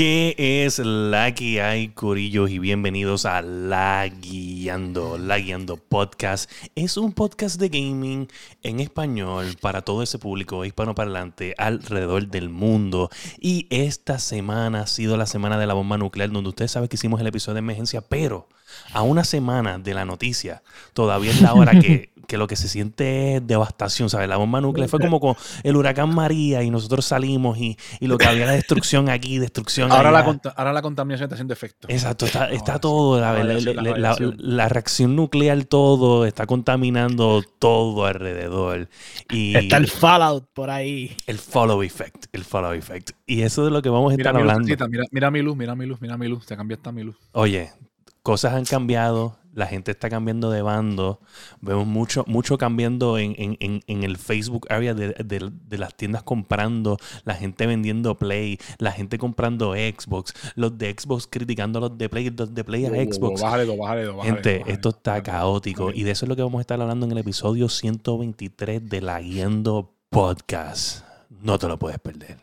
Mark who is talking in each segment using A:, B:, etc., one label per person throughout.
A: ¿Qué es la que hay, Corillos? Y bienvenidos a La Guiando, La Guiando Podcast. Es un podcast de gaming en español para todo ese público hispanoparlante alrededor del mundo. Y esta semana ha sido la semana de la bomba nuclear, donde ustedes saben que hicimos el episodio de emergencia, pero a una semana de la noticia, todavía es la hora que, que lo que se siente es devastación, ¿sabes? La bomba nuclear fue como con el huracán María y nosotros salimos y, y lo que había era destrucción aquí, destrucción
B: Ahora la,
A: allá.
B: conta- ahora la contaminación está haciendo efecto.
A: Exacto, está, está
B: Ahora
A: todo, la, la-
B: la
A: la- la- la reacción nuclear, todo, está contaminando todo alrededor. Y
C: Está el Fallout por ahí.
A: el follow effect, el follow effect. Y eso es de lo que vamos a
B: Mira
A: estar
B: mi
A: hablando.
B: lucecita, mira, mira mi luz, mira mi luz, mira mi luz. Se cambió esta mi luz.
A: Oye, cosas han cambiado, la gente está cambiando de bando, vemos mucho, mucho cambiando en, en- en- el Facebook area de, de- de las tiendas comprando, la gente vendiendo Play, la gente comprando Xbox, los de Xbox criticando a los de Play, los de Play a Xbox.
B: Bájale bájale bájale
A: Gente, esto está caótico y de eso es lo que vamos a estar hablando en el episodio 123 de La Guiando Podcast. No te lo puedes perder.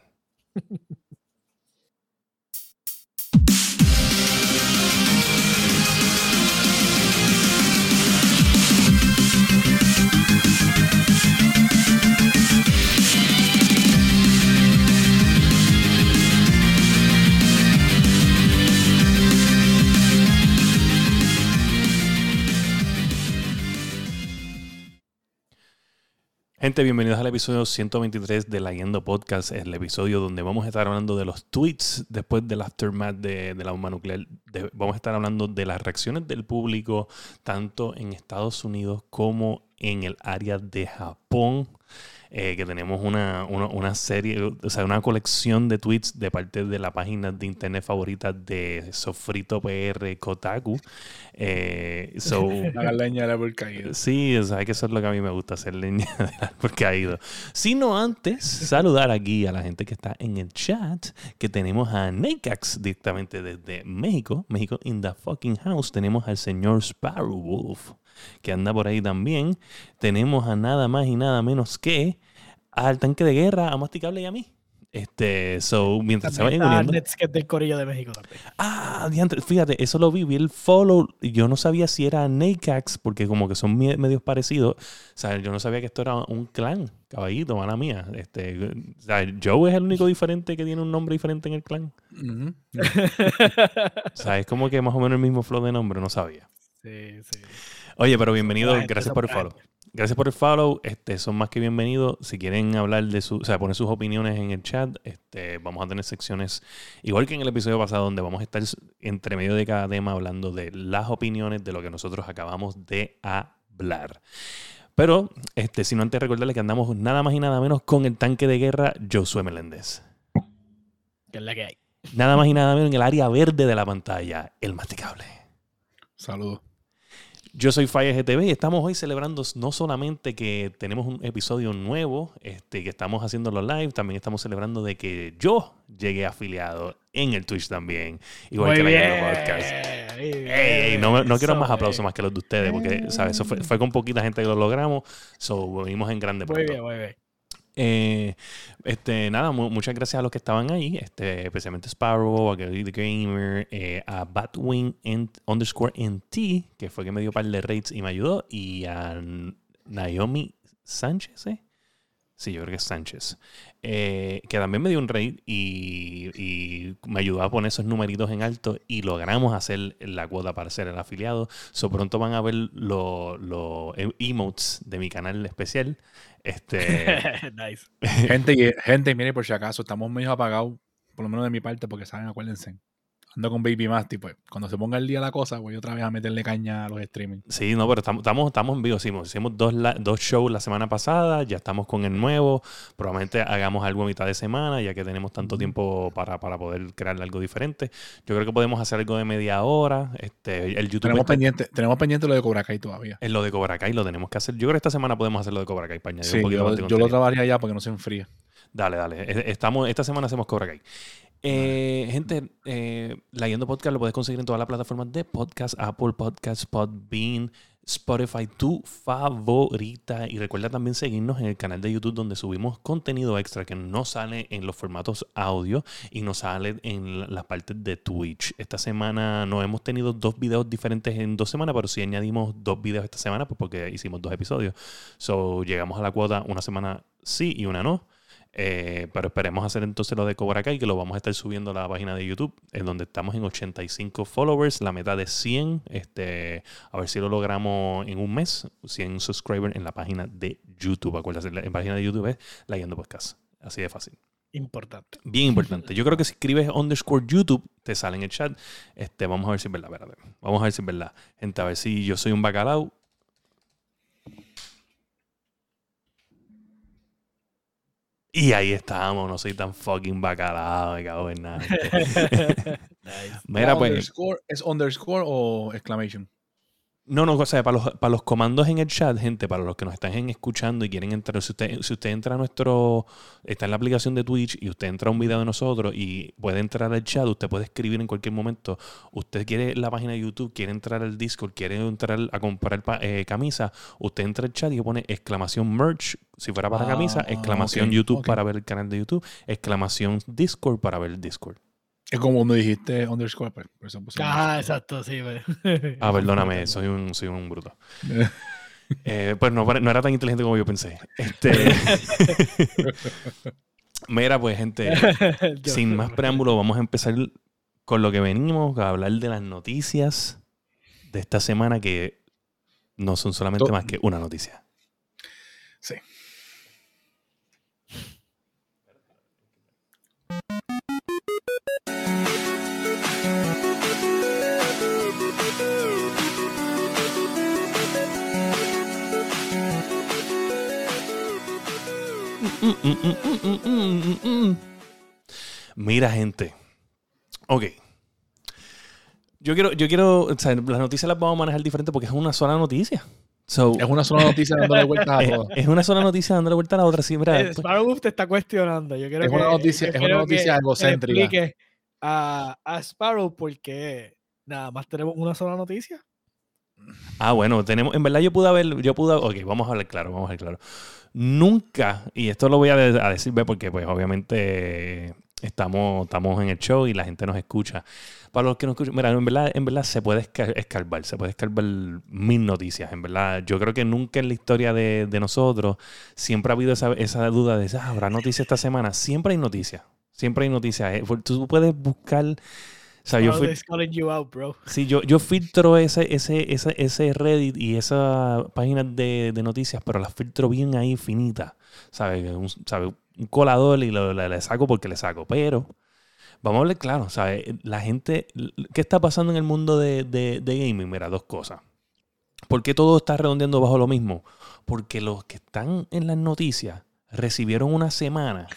A: Gente, bienvenidos al episodio 123 de La Guiando Podcast, el episodio donde vamos a estar hablando de los tweets después del aftermath de, la bomba nuclear. Vamos a estar hablando de las reacciones del público, tanto en Estados Unidos como en el área de Japón. Eh, que tenemos una, una, una serie, o sea, una colección de tweets de parte de la página de internet favorita de Sofrito PR Kotaku. Eh, so,
B: La leña del árbol caído.
A: Sí, o sea, que eso es lo que a mí me gusta, hacer leña del árbol caído. Sino antes, saludar aquí a la gente que está en el chat, que tenemos a Nekax directamente desde México, México in the fucking house. Tenemos al señor Sparrow Wolf, que anda por ahí también. Tenemos a nada más y nada menos que al tanque de guerra, a Masticable y a mí. Este, so, mientras se vayan
C: También
A: uniendo.
C: Netscape del Corillo de México también.
A: Ah, diantre, fíjate, eso lo vi, vi el follow. Yo no sabía si era Nakax, porque como que son medios parecidos. O sea, yo no sabía que esto era un clan, caballito, mala mía. Este, o sea, Joe es el único diferente que tiene un nombre diferente en el clan. O sea, es como que más o menos el mismo flow de nombre, no sabía.
C: Sí, sí.
A: Oye, pero bienvenido, gracias por el follow. Gracias por el follow. Este, son más que bienvenidos. Si quieren hablar de su, o sea, poner sus opiniones en el chat, este, vamos a tener secciones, igual que en el episodio pasado, donde vamos a estar entre medio de cada tema hablando de las opiniones de lo que nosotros acabamos de hablar. Pero, este, si no antes recordarles que andamos nada más y nada menos con el tanque de guerra Josué Meléndez.
C: Que es la que hay.
A: Nada más y nada menos en el área verde de la pantalla, el masticable.
B: Saludos.
A: Yo soy Fire GTV y estamos hoy celebrando no solamente que tenemos un episodio nuevo, este, que estamos haciéndolo live, también estamos celebrando de que yo llegué afiliado en el Twitch también, igual
C: Muy
A: que la
C: bien,
A: Guerra Podcast.
C: muy
A: Ey, ey, no, no quiero más aplausos más que los de ustedes, porque ¿sabes? Eso fue, fue con poquita gente que lo logramos, so venimos en grande
C: Muy bien, muy bien.
A: Eh, este, nada, mu- muchas gracias a los que estaban ahí, este, especialmente Sparrow, a Gary the Gamer, eh, a Batwing underscore NT, que fue que me dio par de rates y me ayudó, y a Naomi Sánchez, ¿eh? Sí, yo creo que es Sánchez. Eh, que también me dio un rate y, y me ayudó a poner esos numeritos en alto y logramos hacer la cuota para ser el afiliado. So pronto van a ver los emotes de mi canal especial. Este,
C: nice.
B: Gente, gente, mire, por si acaso, estamos medio apagados, por lo menos de mi parte, porque saben, acuérdense. Ando con Baby Masty, pues cuando se ponga el día la cosa, voy otra vez a meterle caña a los streaming.
A: Sí, no, pero estamos, estamos, estamos en vivo. Hicimos, hicimos dos, la- dos shows la semana pasada, ya estamos con el nuevo. Probablemente hagamos algo a mitad de semana, ya que tenemos tanto tiempo para, para poder crear algo diferente. Yo creo que podemos hacer algo de media hora. Este, el YouTube
B: Tenemos
A: está-
B: pendiente, tenemos pendiente lo de Cobra Kai todavía.
A: en lo de Cobra Kai lo tenemos que hacer. Yo creo que esta semana podemos hacer lo de Cobra Kai añadir
B: Sí, yo, yo lo trabajaría ya porque no se enfría.
A: Dale, dale. E- Estamos, esta semana hacemos Cobra Kai. Eh, gente, eh, Leyendo Podcast lo puedes conseguir en todas las plataformas de podcast, Apple Podcasts, Podbean, Spotify, tu favorita. Y recuerda también seguirnos en el canal de YouTube donde subimos contenido extra que no sale en los formatos audio y no sale en las partes de Twitch. Esta semana no hemos tenido dos videos diferentes en dos semanas, pero sí añadimos dos videos esta semana pues porque hicimos dos episodios. So llegamos a la cuota una semana sí y una no. Eh, pero esperemos hacer entonces lo de Cobra Kai, que lo vamos a estar subiendo a la página de YouTube, en donde estamos en 85 followers, la meta de 100. Este, a ver si lo logramos en un mes, 100 subscribers en la página de YouTube. Acuérdense, la, en página de YouTube es La Guiando Podcast. Así de fácil.
C: Importante.
A: Bien importante. Yo creo que si escribes underscore YouTube, te sale en el chat. Este, vamos a ver si es verdad. Espérate. Vamos a ver si es verdad. Gente, a ver si yo soy un bacalao. Y ahí estamos, no soy tan fucking bacalao, me cago en nada.
C: Nice.
A: Mira, pues.
B: Underscore, ¿Es underscore o exclamation?
A: No, no, o sea, para los, para los comandos en el chat, gente, para los que nos están escuchando y quieren entrar, si usted, si usted entra a nuestro, está en la aplicación de Twitch y usted entra a un video de nosotros y puede entrar al chat, usted puede escribir en cualquier momento, usted quiere la página de YouTube, quiere entrar al Discord, quiere entrar a comprar eh, camisa, usted entra al chat y pone exclamación merch, si fuera para
B: Ah,
A: camisa, exclamación YouTube para ver el canal de YouTube, exclamación Discord para ver el Discord.
B: Es como cuando dijiste underscore, pues, por eso puse
C: Ah,
B: underscore.
C: exacto, sí. pues.
A: Ah, perdóname, soy un, soy un bruto. Eh, pues no, no era tan inteligente como yo pensé. Este, Mira, pues, gente, sin más preámbulo, vamos a empezar con lo que venimos, a hablar de las noticias de esta semana que no son solamente más que una noticia.
B: Sí.
A: Mira, gente. Ok. Yo quiero, yo quiero, o sea, las noticias las vamos a manejar diferente porque es una sola noticia. So,
B: Es una sola noticia dándole vueltas a todo.
A: es una sola noticia dándole vuelta a la otra. Sí, mira, pues,
C: Sparrow te está cuestionando. Yo quiero
B: Es
C: que,
B: una noticia-
C: yo
B: es una noticia egocéntrica.
C: a, a Sparrow porque nada más tenemos una sola noticia.
A: Ah, bueno, tenemos, en verdad yo pude haber, yo pude, ok, vamos a hablar claro, vamos a hablar claro. Nunca, y esto lo voy a, de- a decir, porque pues obviamente estamos, estamos en el show y la gente nos escucha. Para los que nos escuchan, mira, en verdad, en verdad se puede esca- escarbar, se puede escarbar mil noticias, en verdad. Yo creo que nunca en la historia de, nosotros siempre ha habido esa, esa duda de, ah, ¿habrá noticias esta semana? Siempre hay noticias, siempre hay noticias. Eh, Tú puedes buscar, o sea, yo fui...
C: you out, bro.
A: Sí, yo, yo filtro ese, ese, ese, ese Reddit y esa página de, de noticias, pero las filtro bien ahí finitas. ¿Sabes? Un, ¿sabe? un colador y lo, le, le saco porque le saco. Pero, vamos a hablar claro, ¿sabes? La gente, ¿qué está pasando en el mundo de, de, de gaming? Mira, dos cosas. ¿Por qué todo está redondeando bajo lo mismo? Porque los que están en las noticias recibieron una semana,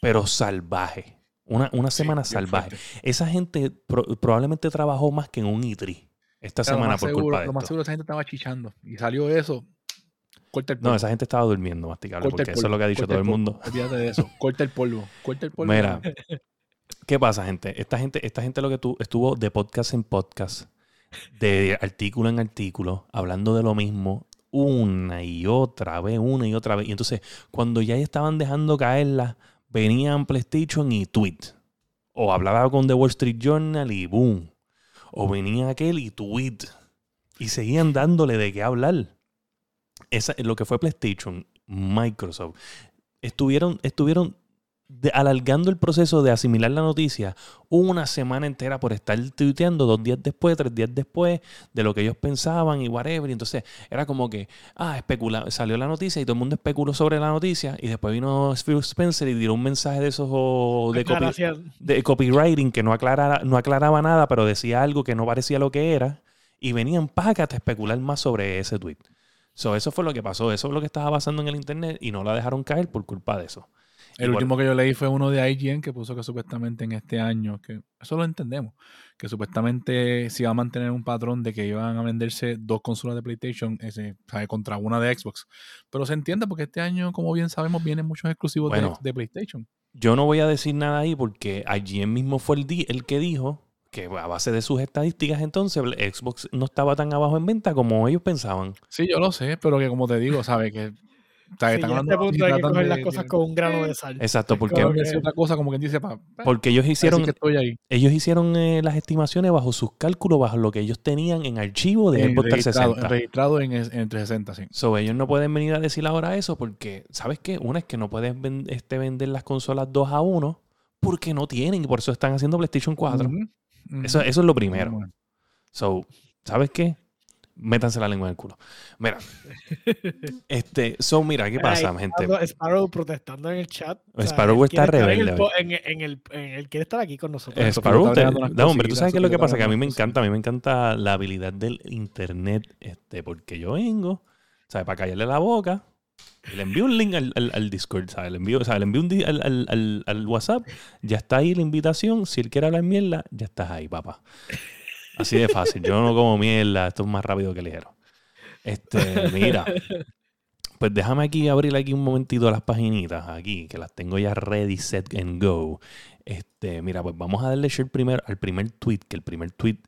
A: pero salvaje. Una, una semana salvaje. Esa gente pro- probablemente trabajó más que en un E3 esta semana por
B: seguro-
A: culpa de
B: Lo más
A: esto.
B: seguro esa gente estaba chichando. Y salió eso. Corta el polvo.
A: No, esa gente estaba durmiendo, masticable,
B: Corta
A: porque eso es lo que ha dicho todo el
B: polvo.
A: mundo.
B: Olvídate de eso. Corta el polvo. Corta el polvo.
A: Mira, ¿qué pasa, gente? Esta gente, esta gente lo que tu- estuvo de podcast en podcast, de artículo en artículo, hablando de lo mismo una y otra vez, una y otra vez. Y entonces, cuando ya estaban dejando caerla, venían PlayStation y tweet. O hablaba con The Wall Street Journal y boom. O venía aquel y tweet. Y seguían dándole de qué hablar. Esa, lo que fue PlayStation, Microsoft, estuvieron, estuvieron de- alargando el proceso de asimilar la noticia una semana entera por estar tuiteando dos días después, tres días después de lo que ellos pensaban y whatever. Y entonces era como que, ah, especula, salió la noticia y todo el mundo especuló sobre la noticia y después vino Phil Spencer y dio un mensaje de esos de, copy- de copywriting que no aclaraba, no aclaraba nada, pero decía algo que no parecía lo que era. Y venían págate a especular más sobre ese tweet. So, eso fue lo que pasó. Eso es lo que estaba pasando en el internet y no la dejaron caer por culpa de eso.
B: El último que yo leí fue uno de IGN que puso que supuestamente en este año, que eso lo entendemos, que supuestamente se iba a mantener un patrón de que iban a venderse dos consolas de PlayStation ese, ¿sabe? contra una de Xbox. Pero se entiende porque este año, como bien sabemos, vienen muchos exclusivos de-
A: Bueno.
B: de, PlayStation.
A: Yo no voy a decir nada ahí porque allí mismo fue el, di- el que dijo que a base de sus estadísticas entonces Xbox no estaba tan abajo en venta como ellos pensaban.
B: Sí, yo lo sé, pero que como te digo, ¿sabes? Que
C: Sí, ya a este punto hay que coger las cosas con un grano de sal.
A: Exacto, porque
B: es otra cosa como quien dice, pa,
A: porque ellos hicieron
B: que estoy ahí.
A: ellos hicieron eh, las estimaciones bajo sus cálculos, bajo lo que ellos tenían en archivo de Xbox
B: registrado,
A: 360.
B: registrado en, en 360, sí.
A: So, ellos no pueden venir a decir ahora eso porque, ¿sabes qué? Una es que no pueden ven- este, vender las consolas 2 a 1 porque no tienen y por eso están haciendo PlayStation 4.
B: Ujú, ujú.
A: eso, eso es lo primero.
B: Bueno,
A: So, ¿sabes qué? Métanse la lengua en el culo. Mira. este, so, mira, ¿qué pasa,
C: Ay,
A: gente?
C: Sparrow- Sparrow protestando en el chat. O sea,
A: Sparrow está
C: en el
A: rebelde
C: En, el, en el- quiere estar aquí con nosotros.
A: Eh, Sparrow, te- no, hombre, tú sabes qué es lo que pasa, que a mí me encanta, a mí me encanta la habilidad del internet, este, porque yo vengo, ¿sabes? Para callarle la boca, y le envío un link al, al- al Discord, ¿sabes? Le envío, o sea, le envío un di- al, al- al- al WhatsApp, ya está ahí la invitación, si él quiere hablar mierda, ya estás ahí, papá. Así de fácil, yo no como mierda, esto es más rápido que ligero. Este, mira, pues déjame aquí abrir aquí un momentito las paginitas aquí, que las tengo ya ready, set and go. Este, mira, pues vamos a darle share primero al primer tweet, que el primer tweet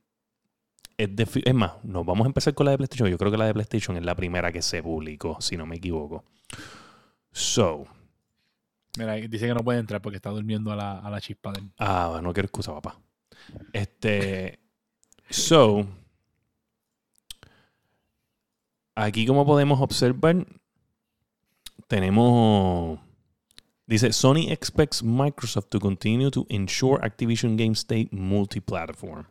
A: es de... Es más, nos vamos a empezar con la de PlayStation. Yo creo que la de PlayStation es la primera que se publicó, si no me equivoco. So,
B: Mira, dice que no puede entrar porque está durmiendo a la, a la chispa de él.
A: ah, no quiero excusa, papá. Este, so, aquí como podemos observar, tenemos... Dice, Sony expects Microsoft to continue to ensure Activision Game stay multi-platform.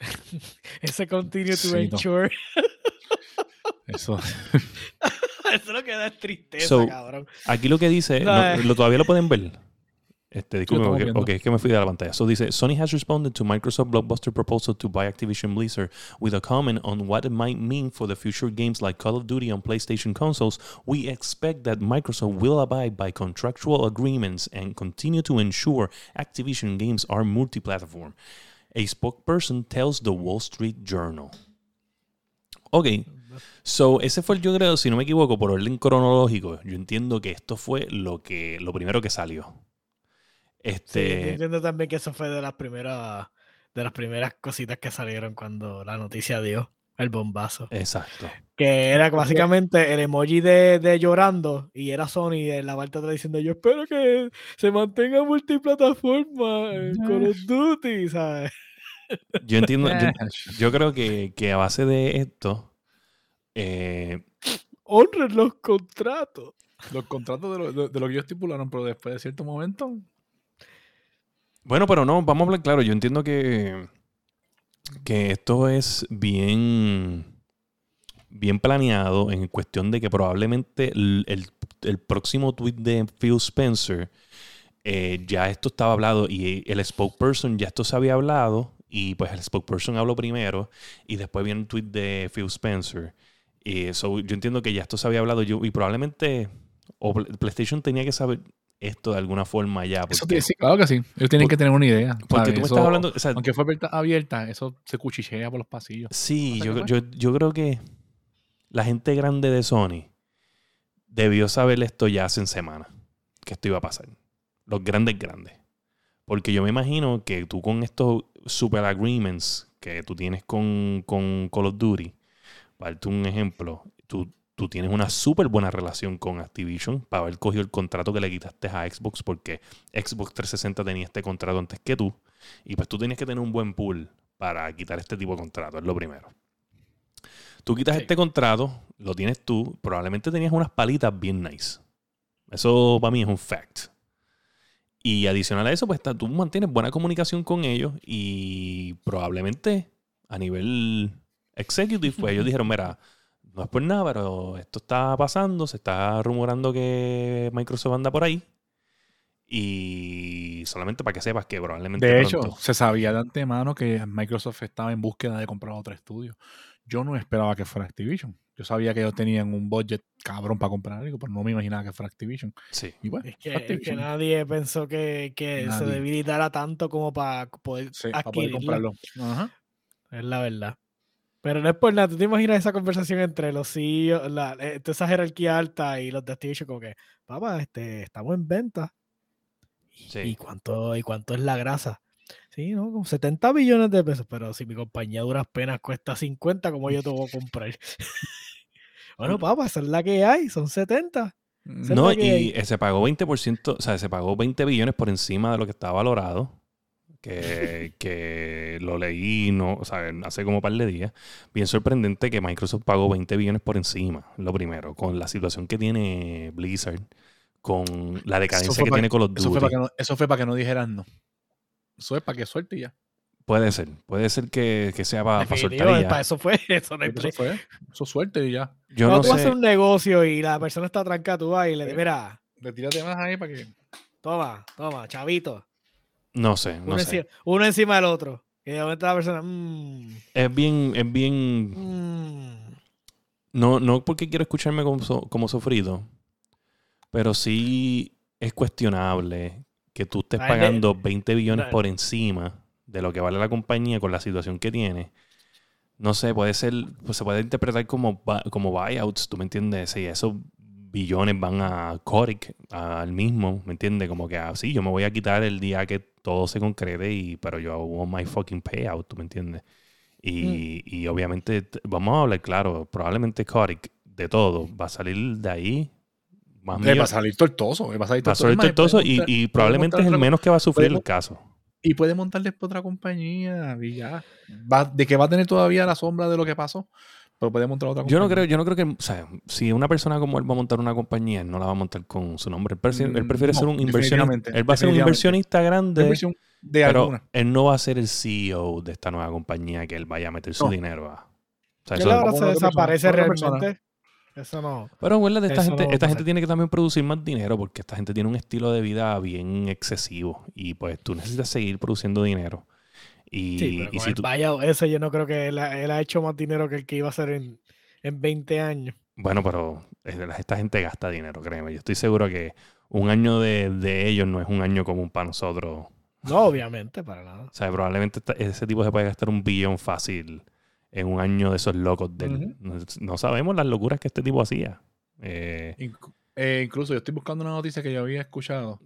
C: Ese continue to
B: Sí, no.
C: ensure.
B: Eso.
C: Eso lo que da es tristeza,
A: So,
C: cabrón.
A: Aquí lo que dice,
C: No,
A: lo, todavía lo pueden ver. Este, disculpe,
B: estamos
A: ok,
B: viendo.
A: ok, es que me fui de la pantalla. So dice, Sony has responded to Microsoft blockbuster proposal to buy Activision Blizzard with a comment on what it might mean for the future games like Call of Duty on PlayStation consoles. We expect that Microsoft will abide by contractual agreements and continue to ensure Activision games are multi-platform. A spokesperson tells the Wall Street Journal. Ok, So, ese fue el, yo creo, si no me equivoco, por orden cronológico, yo entiendo que esto fue lo que lo primero que salió.
C: Sí, yo
A: Este,
C: entiendo también que eso fue de las primeras de las primeras cositas que salieron cuando la noticia dio el bombazo.
A: exacto.
C: Que era básicamente el emoji de, de llorando y era Sony en la parte atrás diciendo yo espero que se mantenga multiplataforma en Call of Duty, ¿sabes?
A: Yo entiendo, yo,
B: Eh,
A: yo creo que, que a base de esto, eh,
C: Honren los contratos.
B: Los contratos de lo, de, de lo que ellos estipularon, pero después de cierto momento.
A: Bueno, pero no, vamos a hablar claro, yo entiendo que, que esto es bien, bien planeado en cuestión de que probablemente el, el- el próximo tweet de Phil Spencer eh, ya esto estaba hablado y el spokesperson ya esto se había hablado y pues el spokesperson habló primero y después viene un tweet de Phil Spencer. Y so, yo entiendo que ya esto se había hablado yo, y probablemente o Pl- PlayStation tenía que saber esto de alguna forma ya.
B: Eso sí, claro que sí. Ellos tienen
A: Por-
B: que tener una idea.
A: porque
B: ¿sabes?
A: tú me
B: Eso-
A: estás hablando... o sea,
B: Aunque fue abierta, eso se cuchichea por los pasillos.
A: Sí,
B: ¿No
A: yo, yo, yo creo que la gente grande de Sony debió saber esto ya hace semanas, que esto iba a pasar. Los grandes grandes. Porque yo me imagino que tú con estos super agreements que tú tienes con, con Call of Duty, para darte un ejemplo, tú, tú tienes una súper buena relación con Activision para haber cogido el contrato que le quitaste a Xbox porque Xbox 360 tenía este contrato antes que tú y pues tú tienes que tener un buen pool para quitar este tipo de contrato, es lo primero. Tú quitas
C: Sí.
A: este contrato, lo tienes tú, probablemente tenías unas palitas bien nice. Eso para mí es un fact. Y adicional a eso, pues tú mantienes buena comunicación con ellos y probablemente a nivel executive, pues ellos dijeron, mira, no es por nada, pero esto está pasando, se está rumorando que Microsoft anda por ahí. Y solamente para que sepas que probablemente
B: De hecho,
A: pronto-
B: se sabía de antemano que Microsoft estaba en búsqueda de comprar otro estudio. Yo no esperaba que fuera Activision. Yo sabía que ellos tenían un budget cabrón para comprar algo, pero no me imaginaba que fuera Activision.
A: sí.
B: Y bueno,
C: Es que, es nadie pensó que, que se debilitara tanto como para poder
B: Sí, para poder comprarlo. Ajá.
C: Es la verdad. Pero no es por nada. ¿Tú te imaginas esa conversación entre los CEOs, la, eh, esa jerarquía alta y los de Activision como que, papá, este, estamos en venta. ¿Y,
A: Sí.
C: y cuánto, ¿Y cuánto es la grasa? Sí, ¿no? Como 70 billones de pesos. Pero si mi compañía duras penas cuesta 50, ¿cómo yo te voy a comprar? bueno, papá, esa es la que hay. Son 70. Esa es
A: No,
C: hay.
A: y se pagó 20%, o sea, se pagó 20 billones por encima de lo que estaba valorado. Que, que lo leí no, o sea, hace como un par de días. Bien sorprendente que Microsoft pagó 20 billones por encima, lo primero, con la situación que tiene Blizzard, con la decadencia que tiene Call of
B: Eso fue, para que no, eso fue para que no dijeran no. Eso es para que suelte y ya.
A: Puede ser, puede ser que, que sea para, para soltar y ya.
C: para eso fue. Eso no
B: Eso fue. Eso suerte y ya.
A: Yo
C: Cuando
A: no
C: tú
A: sé,
C: hacer un negocio y la persona está trancada, tú vas y le dices, mira,
B: Retírate más ahí para que.
C: toma, toma, chavito.
A: No sé,
C: Uno,
A: no sé.
C: encima, uno encima del otro. Y de momento la persona, mmm,
A: Es bien, es bien,
C: mmm.
A: no, no porque quiero escucharme como, so- como sofrido, pero sí es cuestionable que tú estés
C: Ay, de-
A: pagando 20 billones
C: no.
A: por encima de lo que vale la compañía con la situación que tiene. No sé, puede ser, pues se puede interpretar como, como buyouts, ¿tú me entiendes? Y esos billones van a Kotick, al mismo, ¿me entiendes? Como que así, yo me voy a quitar el día que todo se concrete, y, pero yo hago my fucking payout, ¿tú me entiendes? Y, y obviamente, vamos a hablar claro, probablemente Kotick, de todo, va a salir de ahí más
B: Le va a salir tortoso. le Va a salir
A: Va a salir
B: tortoso.
A: Tortoso y,
B: montar-
A: y probablemente es el menos que va a sufrir el caso.
B: Y puede montar después otra compañía y ya. Va- de que va a tener todavía la sombra de lo que pasó, pero puede montar otra compañía.
A: Yo no creo, yo no creo que, o sea, si una persona como él va a montar una compañía, él no la va a montar con su nombre. Él prefiere, él
B: Mm,
A: prefiere
B: no,
A: ser un inversionista. Él va a ser un inversionista grande,
B: Una inversión de
A: pero
B: alguna.
A: él no va a ser el CEO de esta nueva compañía que él vaya a meter su
B: No.
A: dinero a. O sea,
C: Él
A: eso-
C: ahora se desaparece realmente. Eso no.
A: pero acuérdate, esta gente,
C: no va a
A: esta gente tiene que también producir más dinero porque esta gente tiene un estilo de vida bien excesivo y pues tú necesitas seguir produciendo dinero. Y,
C: Sí, pero
A: y
C: con
A: si
C: el
A: tú,
C: buyout ese yo no creo que él, ha- él ha hecho más dinero que el que iba a hacer en, en 20 años.
A: Bueno, pero esta gente gasta dinero, créeme. Yo estoy seguro que un año de, de ellos no es un año común para nosotros.
C: No, obviamente, para nada.
A: O sea, probablemente ese tipo se puede gastar un billón fácil en un año de esos locos del... No, no sabemos las locuras que este tipo hacía. Eh,
B: Inc- eh, incluso yo estoy buscando una noticia que yo había escuchado.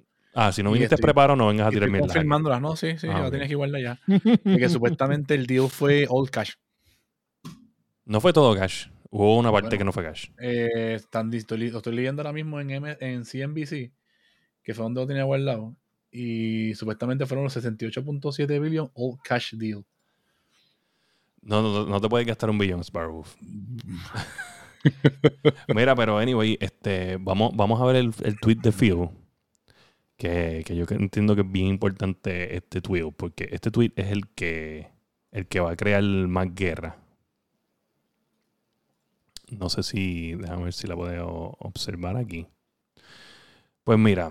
A: Ah, si no viniste
B: estoy-
A: preparado, no vengas a tirar mierda.
B: confirmándolas. No, sí, sí,
A: Ah,
B: la tienes que guardar ya. De que supuestamente el deal fue all cash.
A: No fue todo cash. Hubo una parte
B: Bueno.
A: que no fue cash.
B: Eh, están, estoy, lo estoy leyendo ahora mismo en, M- en CNBC, que fue donde lo tenía guardado. Y supuestamente fueron los 68.7 billion all cash deal.
A: No, no, no te puedes gastar un billón, Sparrow. Mira, pero anyway, este, vamos, vamos a ver el, el tweet de Phil. Que, que yo entiendo que es bien importante este tweet, porque este tweet es el que, el que va a crear más guerra. No sé si, déjame ver si la puedo observar aquí. Pues mira,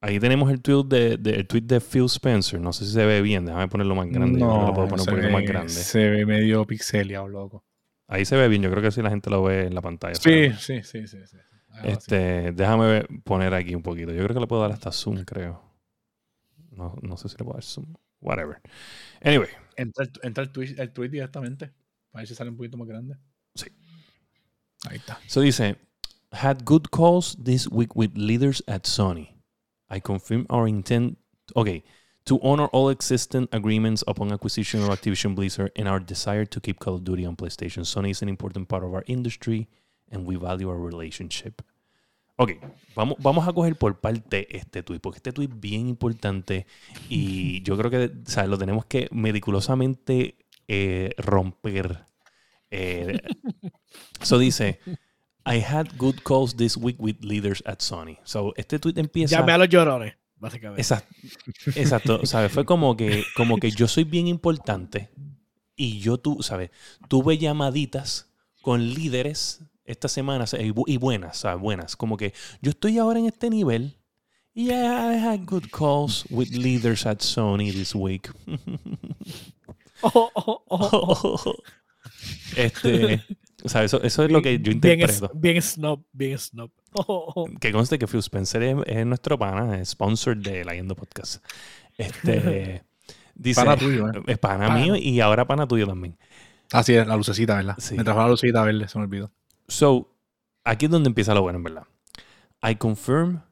A: ahí tenemos el tweet de, de- el tweet de Phil Spencer. No sé si se ve bien, déjame ponerlo más grande. que lo puedo poner un
B: se
A: poquito
B: ve,
A: más grande.
B: Se ve medio pixeliado, loco.
A: Ahí se ve bien, yo creo que si la gente lo ve en la pantalla.
B: Sí, sí, sí, sí. sí.
A: Este, déjame ver- poner aquí un poquito. Yo creo que le puedo dar hasta zoom, creo. No, no sé si le puedo dar zoom. Whatever. Anyway,
B: Entra, el, entra el, tweet, el tweet directamente. Para ver si sale un poquito más grande.
A: Sí.
B: Ahí está.
A: so dice, had good calls this week with leaders at Sony. I confirm our intent, okay, to honor all existing agreements upon acquisition of Activision Blizzard and our desire to keep Call of Duty on PlayStation. Sony is an important part of our industry and we value our relationship. Ok, vamos, vamos a coger por parte este tweet, porque este tweet es bien importante y yo creo que o sea, lo tenemos que meticulosamente eh, romper. Eh, so dice, I had good calls this week with leaders at Sony. So este tweet empieza...
C: Llame a los llorones, básicamente.
A: Exacto, exacto, ¿sabes? Fue como que, como que yo soy bien importante y yo, tú, ¿sabes? Tuve llamaditas con líderes esta semana y, bu- y buenas, ¿sabes? Buenas. Como que yo estoy ahora en este nivel y I had good calls with leaders at Sony this week.
C: Oh, oh, oh, oh.
A: este, ¿sabes? Eso, eso es lo que yo
C: Bien, es-
A: interpreto.
C: bien snob, bien snob. Oh, oh, oh.
A: Que conste que Phil Spencer es, es nuestro pana, es sponsor de la Yendo Podcast. Este, dice,
B: Pana tuyo, ¿eh?
A: es pana,
C: Pana.
A: mío y ahora pana tuyo también.
B: Ah, sí, la lucecita, ¿verdad?
A: Sí.
B: Me trajo la lucecita verde, se me olvidó.
A: So, aquí es donde empieza lo bueno, en verdad. I confirm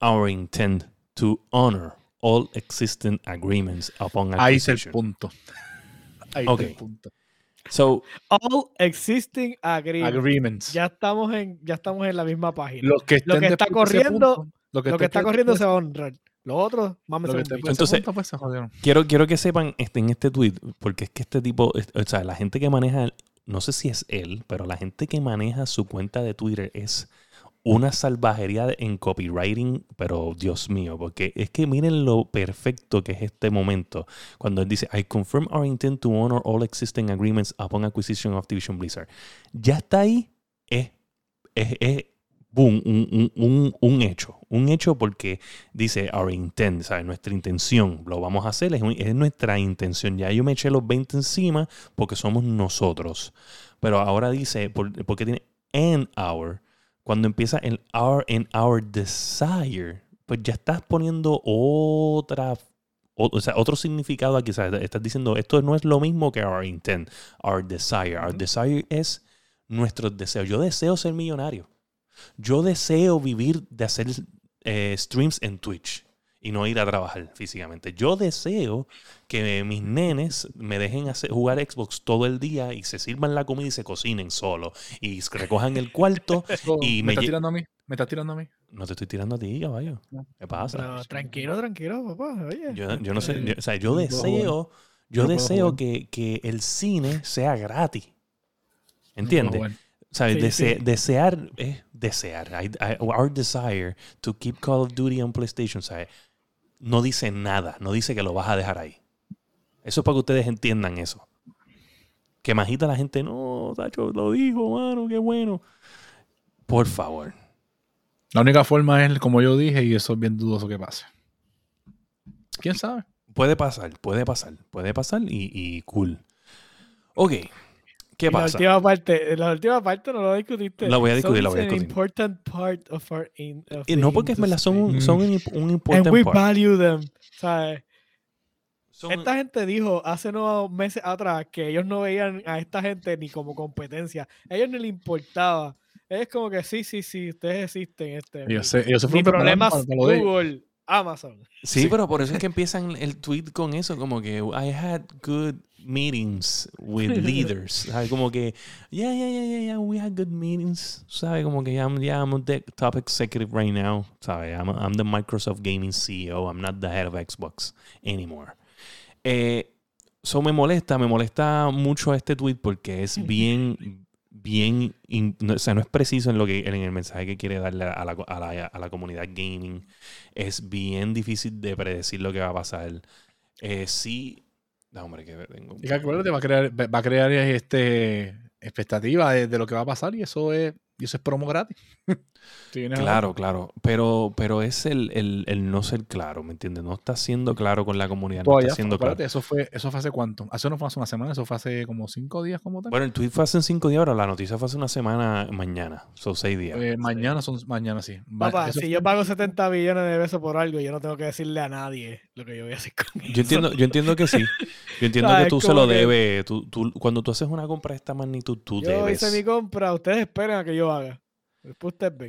A: our intent to honor all existing agreements upon
B: Ahí es el
A: acquisition.
B: punto. Ahí
A: Ok.
B: está el punto.
A: So,
C: All existing agreements.
B: Agreements.
C: Ya estamos en, ya estamos en la misma página.
B: Los que,
C: Lo que está corriendo-
B: punto, lo que,
C: Lo está corriendo se va a honrar. Los otros, mames,
B: lo que
A: Entonces-
B: punto, pues,
A: quiero, quiero que sepan este, en este tweet, porque es que este tipo, o sea, la gente que maneja, no sé si es él, pero la gente que maneja su cuenta de Twitter es una salvajería en copywriting, pero Dios mío, porque es que miren lo perfecto que es este momento. Cuando él dice, I confirm our intent to honor all existing agreements upon acquisition of Activision Blizzard. Ya está ahí, es boom, un, un- un- hecho. Un hecho porque dice our intent, ¿sabes? Nuestra intención, lo vamos a hacer, es, es nuestra intención. Ya yo me eché los 20 encima porque somos nosotros. Pero ahora dice, por- porque tiene an hour, cuando empieza el our and our desire, pues ya estás poniendo otra, o, o sea, otro significado aquí. ¿sabes? Estás diciendo, esto no es lo mismo que our intent, our desire. Our desire es nuestros deseos. Yo deseo ser millonario. Yo deseo vivir de hacer eh, streams en Twitch y no ir a trabajar físicamente. Yo deseo que mis nenes me dejen hacer, jugar Xbox todo el día y se sirvan la comida y se cocinen solo y recojan el cuarto.
B: Eso,
A: Y
B: ¿Me,
A: me
B: estás tirando a mí? ¿Me estás tirando a mí?
A: No te estoy tirando a ti, caballo.
B: No.
A: ¿Qué pasa?
C: Pero tranquilo, tranquilo, papá. Oye.
A: Yo, yo no sé, yo- o sea, yo deseo, yo deseo que, que el cine sea gratis. ¿Entiendes? Dese-
C: sí.
A: Desear es desear. I- I- our desire to keep Call of Duty on PlayStation, ¿sabes? No dice nada, no dice que lo vas a dejar ahí. Eso es para que ustedes entiendan eso. Que majita la gente, no, Tacho, lo dijo, mano, qué bueno. Por favor.
B: La única forma es como yo dije y eso es bien dudoso que pase. ¿Quién sabe?
A: Puede pasar, puede pasar, puede pasar y, y cool. Ok, ¿qué
C: Y La
A: pasa?
C: última parte, la última parte no la discutiste.
A: La voy a discutir, la voy a
C: an
A: discutir.
C: important part of our in- of
A: Y
C: the
A: no porque es verdad, son son un, un
C: And
A: important
C: we
A: part.
C: value them. ¿Sabes?
A: Son-
C: Esta gente dijo hace unos meses atrás que ellos no veían a esta gente ni como competencia. A ellos no les importaba. Es como que sí, sí, sí, ustedes existen. Este,
B: Ellos se, ellos se
C: Mi problema es
B: lo.
C: Google, Amazon.
A: Sí,
B: Sí.
A: pero por eso es que empiezan el tweet con eso, como que I had good meetings with leaders. ¿sabes? Como que, yeah, yeah, yeah, yeah, yeah, we had good meetings. ¿Sabes? Como que I'm, yeah, I'm a de- top executive right now. ¿Sabes? I'm, I'm the Microsoft Gaming CEO. I'm not the head of Xbox anymore. Eh, so me molesta, me molesta mucho este tweet porque es bien, bien, in- no, o sea, no es preciso en lo que en el mensaje que quiere darle a la, a la, a la comunidad gaming. Es bien difícil de predecir lo que va a pasar. Eh, sí, no, hombre, que tengo.
B: Y acuérdate, va a crear, va a crear este, expectativa de, de lo que va a pasar y eso es, y eso es promo gratis.
A: Claro, claro, pero, pero es el, el, el no ser claro, ¿me entiendes? No está siendo claro con la comunidad, no
B: Todavía,
A: está siendo claro.
B: eso fue, eso fue hace cuánto? Hace no fue hace una semana, eso fue hace como cinco días como tal.
A: Bueno, el tweet fue hace cinco días, ahora la noticia fue hace una semana mañana, son seis días.
B: Eh, mañana son, mañana sí. Va-
C: Papá,
B: eso
C: si
B: fue-
C: yo pago 70 billones de pesos por algo, yo no tengo que decirle a nadie lo que yo voy a hacer con
A: Yo entiendo, yo entiendo que sí. Yo entiendo que tú se lo
C: que-
A: debes. Tú, tú- cuando tú haces una compra de esta magnitud, tú
C: Yo
A: debes.
C: hice mi compra, ustedes esperen a que yo haga.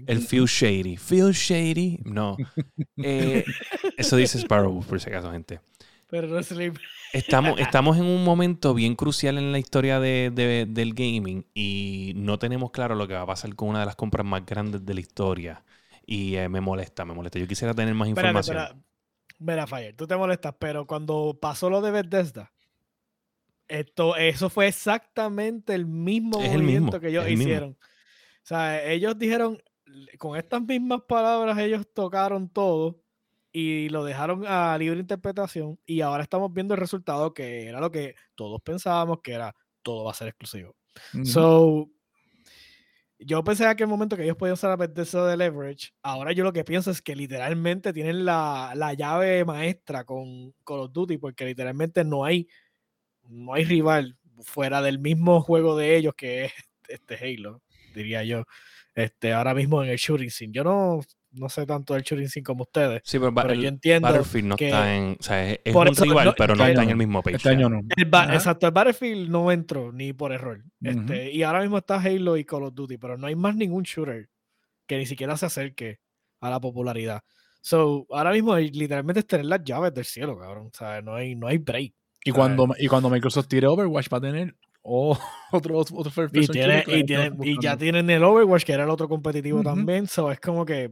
A: El feel shady. Feel shady. No. Eh, eso dice Sparrow, por si acaso, gente.
C: Pero no le...
A: Estamos, estamos en un momento bien crucial en la historia de- de- del gaming y no tenemos claro lo que va a pasar con una de las compras más grandes de la historia. Y eh, me molesta, me molesta. Yo quisiera tener más
C: Espérate,
A: información.
C: Mira, Fire, tú te molestas, pero cuando pasó lo de Bethesda, esto, eso fue exactamente el mismo
A: Es el
C: movimiento
A: mismo,
C: que ellos
A: mismo.
C: O sea, ellos dijeron, con estas mismas palabras, ellos tocaron todo y lo dejaron a libre interpretación. Y ahora estamos viendo el resultado que era lo que todos pensábamos que era todo va a ser exclusivo. So, yo pensé en aquel momento que ellos podían usar a Bethesda de leverage. Ahora yo lo que pienso es que literalmente tienen la, la llave maestra con Call of Duty, porque literalmente no hay, no hay rival fuera del mismo juego de ellos que es este Halo, diría yo. Este, ahora mismo en el shooting scene. Yo no, no sé tanto del shooting scene como ustedes,
A: Sí, pero, el
C: yo entiendo.
A: Battlefield no
C: que-
A: está en. O sea, es, es un
C: eso,
A: rival,
C: no,
A: pero no
C: que-
A: está en el mismo page.
B: Este año no.
C: El ba- exacto, el Battlefield no entró ni por error. Este, y ahora mismo está Halo y Call of Duty, pero no hay más ningún shooter que ni siquiera se acerque a la popularidad. So, ahora mismo literalmente es tener las llaves del cielo, cabrón. O sea, no hay, no hay break.
B: Y cuando, y cuando Microsoft tire Overwatch va a tener oh, otro, otro first
C: Y,
B: person
C: tiene-
B: shooter que
C: y,
B: la gente
C: tiene-
B: está
C: y ya tienen el Overwatch, que era el otro competitivo también. So, es como que. o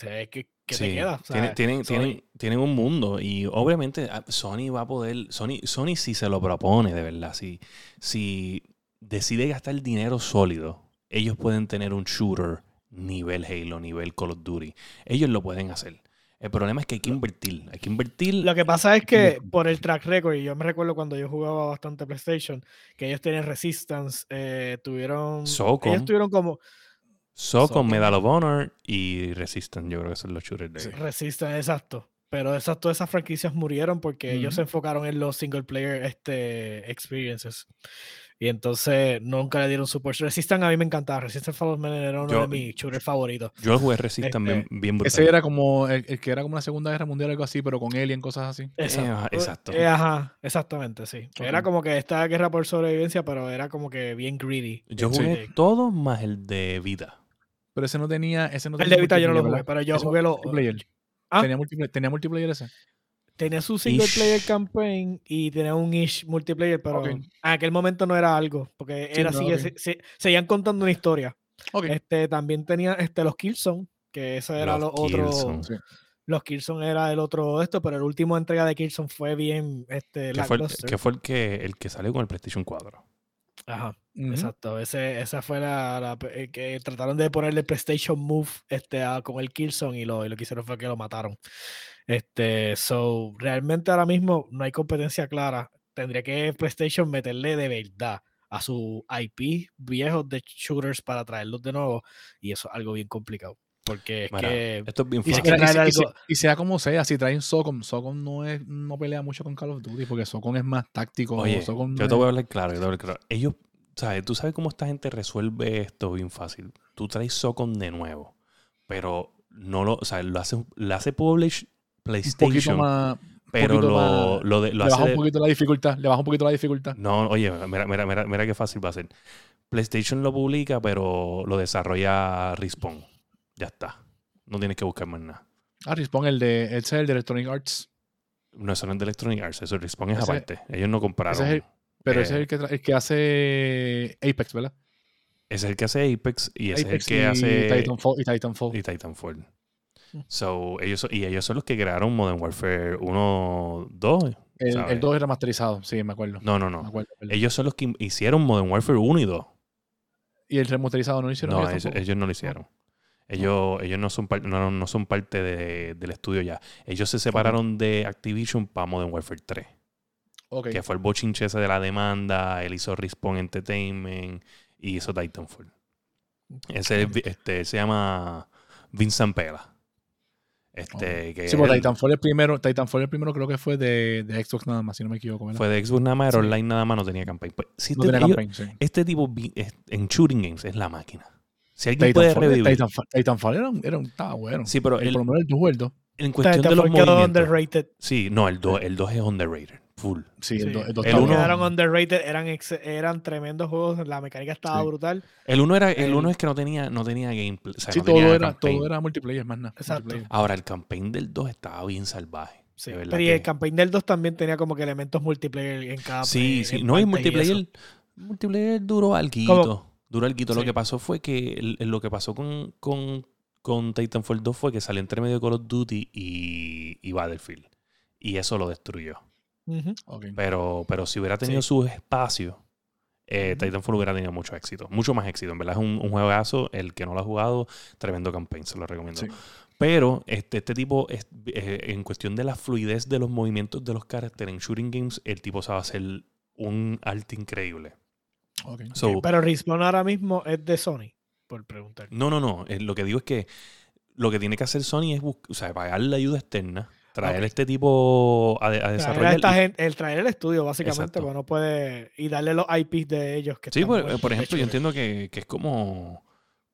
C: sea, ¿Qué, qué te
A: Sí,
C: queda? O sea,
A: tienen, tienen,
C: so,
A: tienen, tienen un mundo y obviamente ah, Sony va a poder, Sony, Sony si se lo propone de verdad, si, si decide gastar dinero sólido, ellos pueden tener un shooter nivel Halo, nivel Call of Duty. Ellos lo pueden hacer. El problema es que hay que invertir, hay que invertir.
C: Lo que pasa es que por el track record, y yo me recuerdo cuando yo jugaba bastante PlayStation, que ellos tenían Resistance, eh, tuvieron.
A: Socom.
C: Ellos tuvieron como Socom.
A: Medal of Honor y Resistance, yo creo que son los shooters de ellos.
C: Resistance, exacto. Pero esas, todas esas franquicias murieron porque ellos se enfocaron en los single player este, experiences. Y entonces nunca le dieron support. Resistance a mí me encantaba. Resistance Fall of Man era uno
A: Yo-
C: de mis shooters favoritos.
A: Yo jugué Resistance bien,
C: Este,
A: bien brutal.
B: Ese era como el, el que era como la Segunda Guerra Mundial, algo así, pero con Alien, cosas así.
C: Exacto.
A: exacto.
C: Eh, ajá, exactamente, sí. Era como que esta guerra por sobrevivencia, pero era como que bien greedy.
A: Yo
B: Sí.
A: jugué todo más el de vida.
B: Pero ese no tenía. Ese no
C: El
B: tenía
C: de Vita yo no lo jugué,
B: ¿verdad?
C: pero yo jugué lo.
B: multiplayer.
C: ¿Ah?
B: Tenía, multiplayer, tenía multiplayer ese.
C: Tenía su single
A: Ish.
C: player campaign y tenía un ish multiplayer, pero
B: Ok.
C: en aquel momento no era algo, porque
B: Sí,
C: era
B: no,
C: así, que
B: ok.
C: se, se- seguían contando una historia. Este, también tenía este, los Killzone, que eso era
A: Los
C: lo otro.
B: Sí.
C: Los Killzone era el otro de esto, pero el último entrega de Killzone fue bien este,
A: Que fue, el, que fue el que el que salió con el PlayStation 4.
C: Ajá. Exacto, ese, esa fue la, eh, que trataron de ponerle PlayStation Move este, a- con el Killzone y lo, y lo que hicieron fue que lo mataron. Este, so, realmente ahora mismo no hay competencia clara. Tendría que PlayStation meterle de verdad a su IP viejos de shooters para traerlos de nuevo y eso es algo bien complicado. Porque es
A: Mira,
C: que
A: esto es bien
C: y se
A: fácil.
B: y, se- y se- y sea como sea, si traen Socom, Socom no es no pelea mucho con Call of Duty porque Socom es más táctico.
A: Oye,
B: Socom no
A: yo te voy a hablar claro, yo te voy a hablar claro. Ellos, ¿sabes? Tú sabes cómo esta gente resuelve esto bien fácil. Tú traes Socom de nuevo, pero no lo, o sea, lo hace, lo hace Publish
B: un poquito
A: PlayStation,
B: más.
A: pero
B: poquito
A: lo,
B: más-
A: lo, de- lo
B: le baja
A: hace
B: un
A: de-
B: poquito la dificultad. Le baja un poquito la dificultad.
A: No, oye, mira, mira, mira, mira qué fácil va a ser. PlayStation lo publica, pero lo desarrolla Respawn. Ya está. No tienes que buscar más nada.
B: Ah, Respawn, el de, ese es el de Electronic Arts.
A: No, eso no es de Electronic Arts, eso Respawn es
B: Ese-
A: aparte. Ellos no compraron.
B: ese es el- Pero ese
A: Eh,
B: es el que, el que hace Apex, ¿verdad?
A: Ese es el que hace Apex y ese
B: Apex
A: es el que
B: y
A: hace
B: Titanfall. Y Titanfall.
A: y Titanfall. So, ellos, y ellos son los que crearon Modern Warfare 1, 2.
B: el, el 2 es remasterizado, sí, me acuerdo.
A: No, no, no.
B: acuerdo.
A: Ellos son los que hicieron Modern Warfare 1 y 2.
B: y el remasterizado no lo hicieron.
A: No,
B: ellos
A: no lo hicieron. Ellos, ellos no son, no, no son parte de- del estudio ya. Ellos se separaron de Activision para Modern Warfare 3.
B: Ok.
A: Que fue el bochinche ese de la demanda. Él hizo Respawn Entertainment y hizo Titanfall. Ese este, se llama Vincent Pela. Este, que
B: Sí, porque
A: él
B: Titanfall el primero, Titanfall el primero creo que fue de, de Xbox nada más, si no me equivoco. ¿verdad?
A: fue de Xbox nada más, era
B: Sí.
A: online nada más, no tenía campaña. Pues, si
B: no
A: este,
B: tenía
A: ellos-
B: campaign, sí.
A: este tipo en shooting games es la máquina. Si alguien puede
B: Titanfall,
A: revivir.
B: Titanfall, Titanfall era, un- era un, estaba bueno.
A: Sí, pero
B: El,
A: el-
B: por lo menos el 2 o el 2.
A: en cuestión de los movimientos.
C: underrated.
A: Sí, no, el 2 el 2 es underrated. Full.
B: Sí,
C: Sí.
B: el 2 el
A: El uno-
C: quedaron underrated, eran, ex- eran tremendos juegos, la mecánica estaba
B: Sí.
C: brutal.
A: El 1 era, el
C: El-
A: uno es que no tenía, no tenía gameplay. o sea,
B: Sí,
A: no
B: todo
A: tenía
B: era,
A: campaign.
B: todo era multiplayer, más nada.
C: Exacto.
A: Ahora, el campaign del 2 estaba bien salvaje.
C: Sí, pero y
A: que-
C: el campaign del 2 también tenía como que elementos multiplayer en cada
A: Sí, sí. No, y multiplayer, multiplayer duró algo. Duró algo. Lo que pasó fue que el- lo que pasó con, con, con Titanfall 2 fue que salió entre medio de Call of Duty y, y Battlefield. Y eso lo destruyó. Pero, pero si hubiera tenido
C: Sí.
A: su espacio, eh. Titanfall hubiera tenido mucho éxito. Mucho más éxito. En verdad es un, un juegazo. El que no lo ha jugado, tremendo campaign. Se lo recomiendo.
B: Sí.
A: Pero este, este tipo, es- eh, en cuestión de la fluidez de los movimientos de los caracteres en shooting games, el tipo sabe hacer un arte increíble. So,
C: Pero Respawn ahora mismo es de Sony, por preguntar.
A: no, no, no. Eh, lo que digo es que lo que tiene que hacer Sony es o sea, pagar la ayuda externa, traer
C: Ok.
A: este tipo a, de- a
C: Traer a
A: desarrollar.
C: esta
A: y-
C: gente- el traer el estudio, básicamente, porque no puede. Y darle los IPs de ellos. Que
A: Sí, por,
C: buenos
A: por
C: de
A: ejemplo, yo entiendo que, que es como,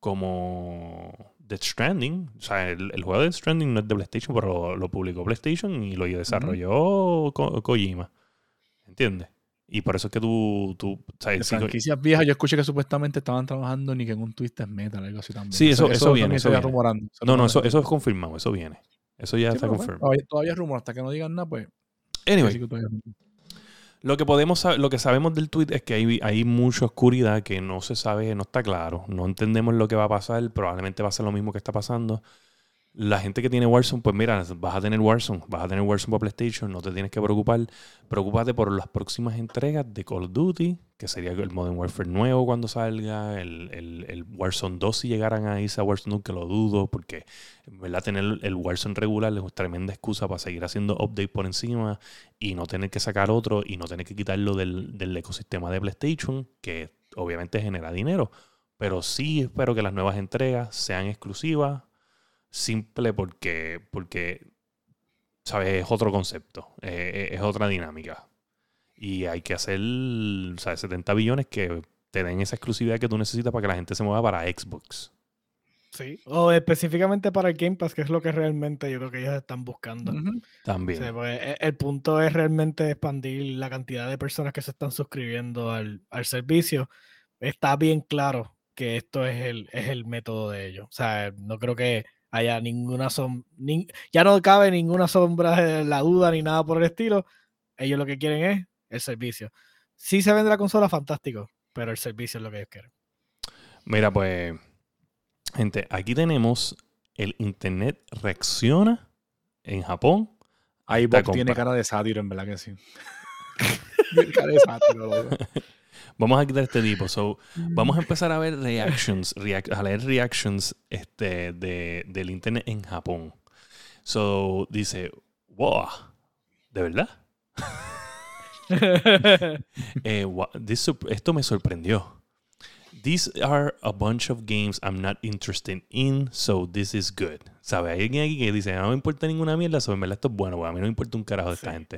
A: como Death Stranding. O sea, el, el juego de Death Stranding no es de PlayStation, pero lo, lo publicó PlayStation y lo desarrolló Ko- Kojima. ¿Entiendes? Y por eso es que tú, tú
B: De
A: ¿sabes? Sí,
B: franquicias viejas, yo escuché que supuestamente estaban trabajando ni que en un Twisted Metal, algo así también.
A: Sí, eso- eso viene, eso
B: se iba
A: viene.
B: rumorando.
A: no, no, eso, eso es confirmado, eso viene. Eso ya
B: Sí,
A: está
B: pero bueno,
A: confirmado.
B: todavía, todavía es rumor, hasta que no digan nada, pues.
A: Anyway,
B: que.
A: Lo que podemos lo que sabemos del tweet es que hay, hay mucha oscuridad que no se sabe, no está claro. No entendemos lo que va a pasar. Probablemente va a ser lo mismo que está pasando. La gente que tiene Warzone, pues mira, vas a tener Warzone, vas a tener Warzone para PlayStation, no te tienes que preocupar. Preocúpate por las próximas entregas de Call of Duty, que sería el Modern Warfare nuevo cuando salga, el, el, el Warzone 2 si llegaran a irse a Warzone 2, que lo dudo, porque verdad tener el Warzone regular es una tremenda excusa para seguir haciendo update por encima y no tener que sacar otro y no tener que quitarlo del, del ecosistema de PlayStation, que obviamente genera dinero. Pero sí espero que las nuevas entregas sean exclusivas, simple porque, porque ¿sabes? Es otro concepto, eh, es otra dinámica. Y hay que hacer, ¿sabes? 70 billones que te den esa exclusividad que tú necesitas para que la gente se mueva para Xbox.
C: Sí. O específicamente para el Game Pass, que es lo que realmente yo creo que ellos están buscando.
A: También.
C: sea, pues, e- el punto es realmente expandir la cantidad de personas que se están suscribiendo al, al servicio. Está bien claro que esto es el, es el método de ellos. O sea, no creo que haya ninguna sombra, ya no cabe ninguna sombra de la duda ni nada por el estilo. Ellos lo que quieren es el servicio. Si se vende la consola, fantástico, pero el servicio es lo que ellos quieren.
A: Mira, pues, gente, aquí tenemos el Internet reacciona en Japón.
B: Ahí tiene cara de sátiro, en verdad que sí. Tiene cara de sátiro, loco.
A: Vamos a quitar este tipo. So, vamos a empezar a ver reactions, reac- a leer reactions este, de, del Internet en Japón. So, dice, wow, ¿de verdad? Eh, this esto me sorprendió. These are a bunch of games I'm not interested in, so this is good. ¿Sabe? Hay alguien aquí que dice, no me importa ninguna mierda, so en verdad esto es bueno, porque a mí no me importa un carajo de esta
C: Sí.
A: gente.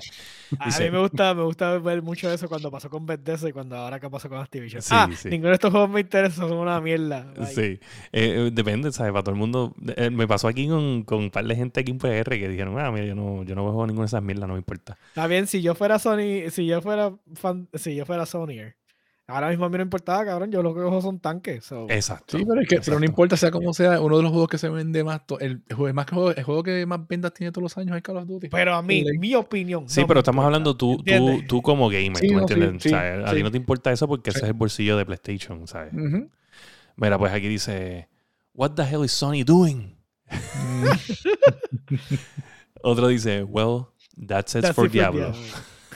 C: A
A: Dice-
C: mí me gusta, me gusta ver mucho eso cuando pasó con Bethesda y cuando ahora que pasó con Activision.
A: Sí,
C: ah,
A: sí.
C: ninguno de estos juegos me interesa, son una mierda. Bye.
A: Sí, Eh, eh, depende, ¿sabes? Para todo el mundo. eh, me pasó aquí con, con un par de gente aquí en PR que dijeron, ah, mira, yo no, yo no juego ninguna de esas mierdas, no me importa.
C: Está bien, si yo fuera Sony, si yo fuera fan, si yo fuera Sonyer, ahora mismo a mí no importaba, cabrón, yo lo que juego son tanques. so-
A: Exacto.
B: Sí, pero, es que, pero no importa sea como sea, uno de los juegos que se vende más, to- el, el juego, más que juego, el juego que más ventas tiene todos los años es Call of Duty.
C: Pero a mí,
B: Sí.
C: mi opinión.
A: Sí,
C: no
A: pero estamos
C: importa,
A: hablando tú, tú, tú como gamer,
B: Sí,
A: ¿tú me
B: no,
A: entiendes?
B: sí,
A: O sea, a ti no te importa eso porque ese es el bolsillo de PlayStation, ¿sabes? Mira, pues aquí dice, What the hell is Sony doing? Otro dice, Well, that's it
C: That's
A: for
C: it
A: Diablo.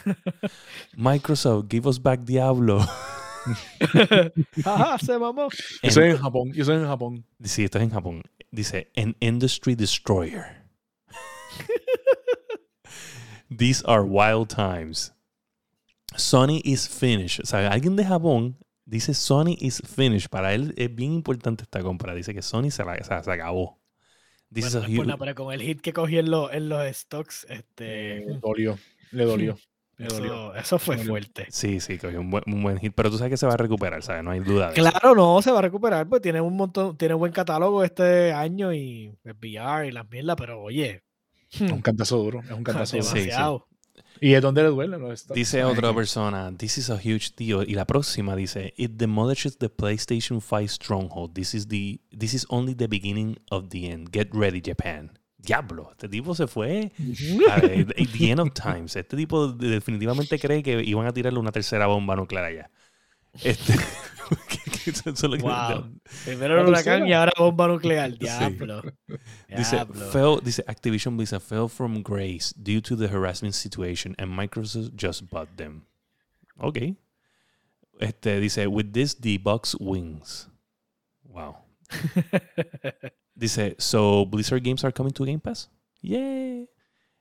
A: Microsoft, give us back Diablo.
C: Ajá, se mamó.
B: Yo soy en Japón, yo soy en Japón.
A: Sí, esto es en Japón. Dice, an industry destroyer. These are wild times. Sony is finished. O sea, alguien de Japón dice Sony is finished. Para él es bien importante esta compra. Dice que Sony se, la- o sea, se acabó. This
C: Bueno,
A: is a
C: no es pero con el hit que cogí en, los- en los stocks, este,
B: Le dolió, le dolió.
C: Eso, eso fue fuerte.
A: Sí, sí, cogió un buen, un buen hit. Pero tú sabes que se va a recuperar, ¿sabes? No hay duda de eso.
C: Claro, no, se va a recuperar, pues tiene un montón, tiene buen catálogo este año y el VR y las mierdas, pero oye,
B: Es un cantazo duro, es un cantazo duro.
A: Sí, sí.
C: demasiado.
B: ¿Y es donde le duele? Los stocks?
A: Dice otra persona, this is a huge deal. Y la próxima dice, it demolishes the PlayStation 5 stronghold. This is the this is only the beginning of the end. Get ready, Japan. Diablo, este tipo se fue a the, the end of times. Este tipo de- definitivamente cree que iban a tirarle una tercera bomba nuclear allá. Este, que- que eso es lo que-
C: Wow. Primero el huracán y ahora bomba nuclear. Diablo.
A: Dice,
C: Diablo.
A: fell, dice Activision Blizzard fell from grace due to the harassment situation and Microsoft just bought them. Ok. Este dice, with this the box wings. Wow. Dice, so Blizzard games are coming to Game Pass? Yay.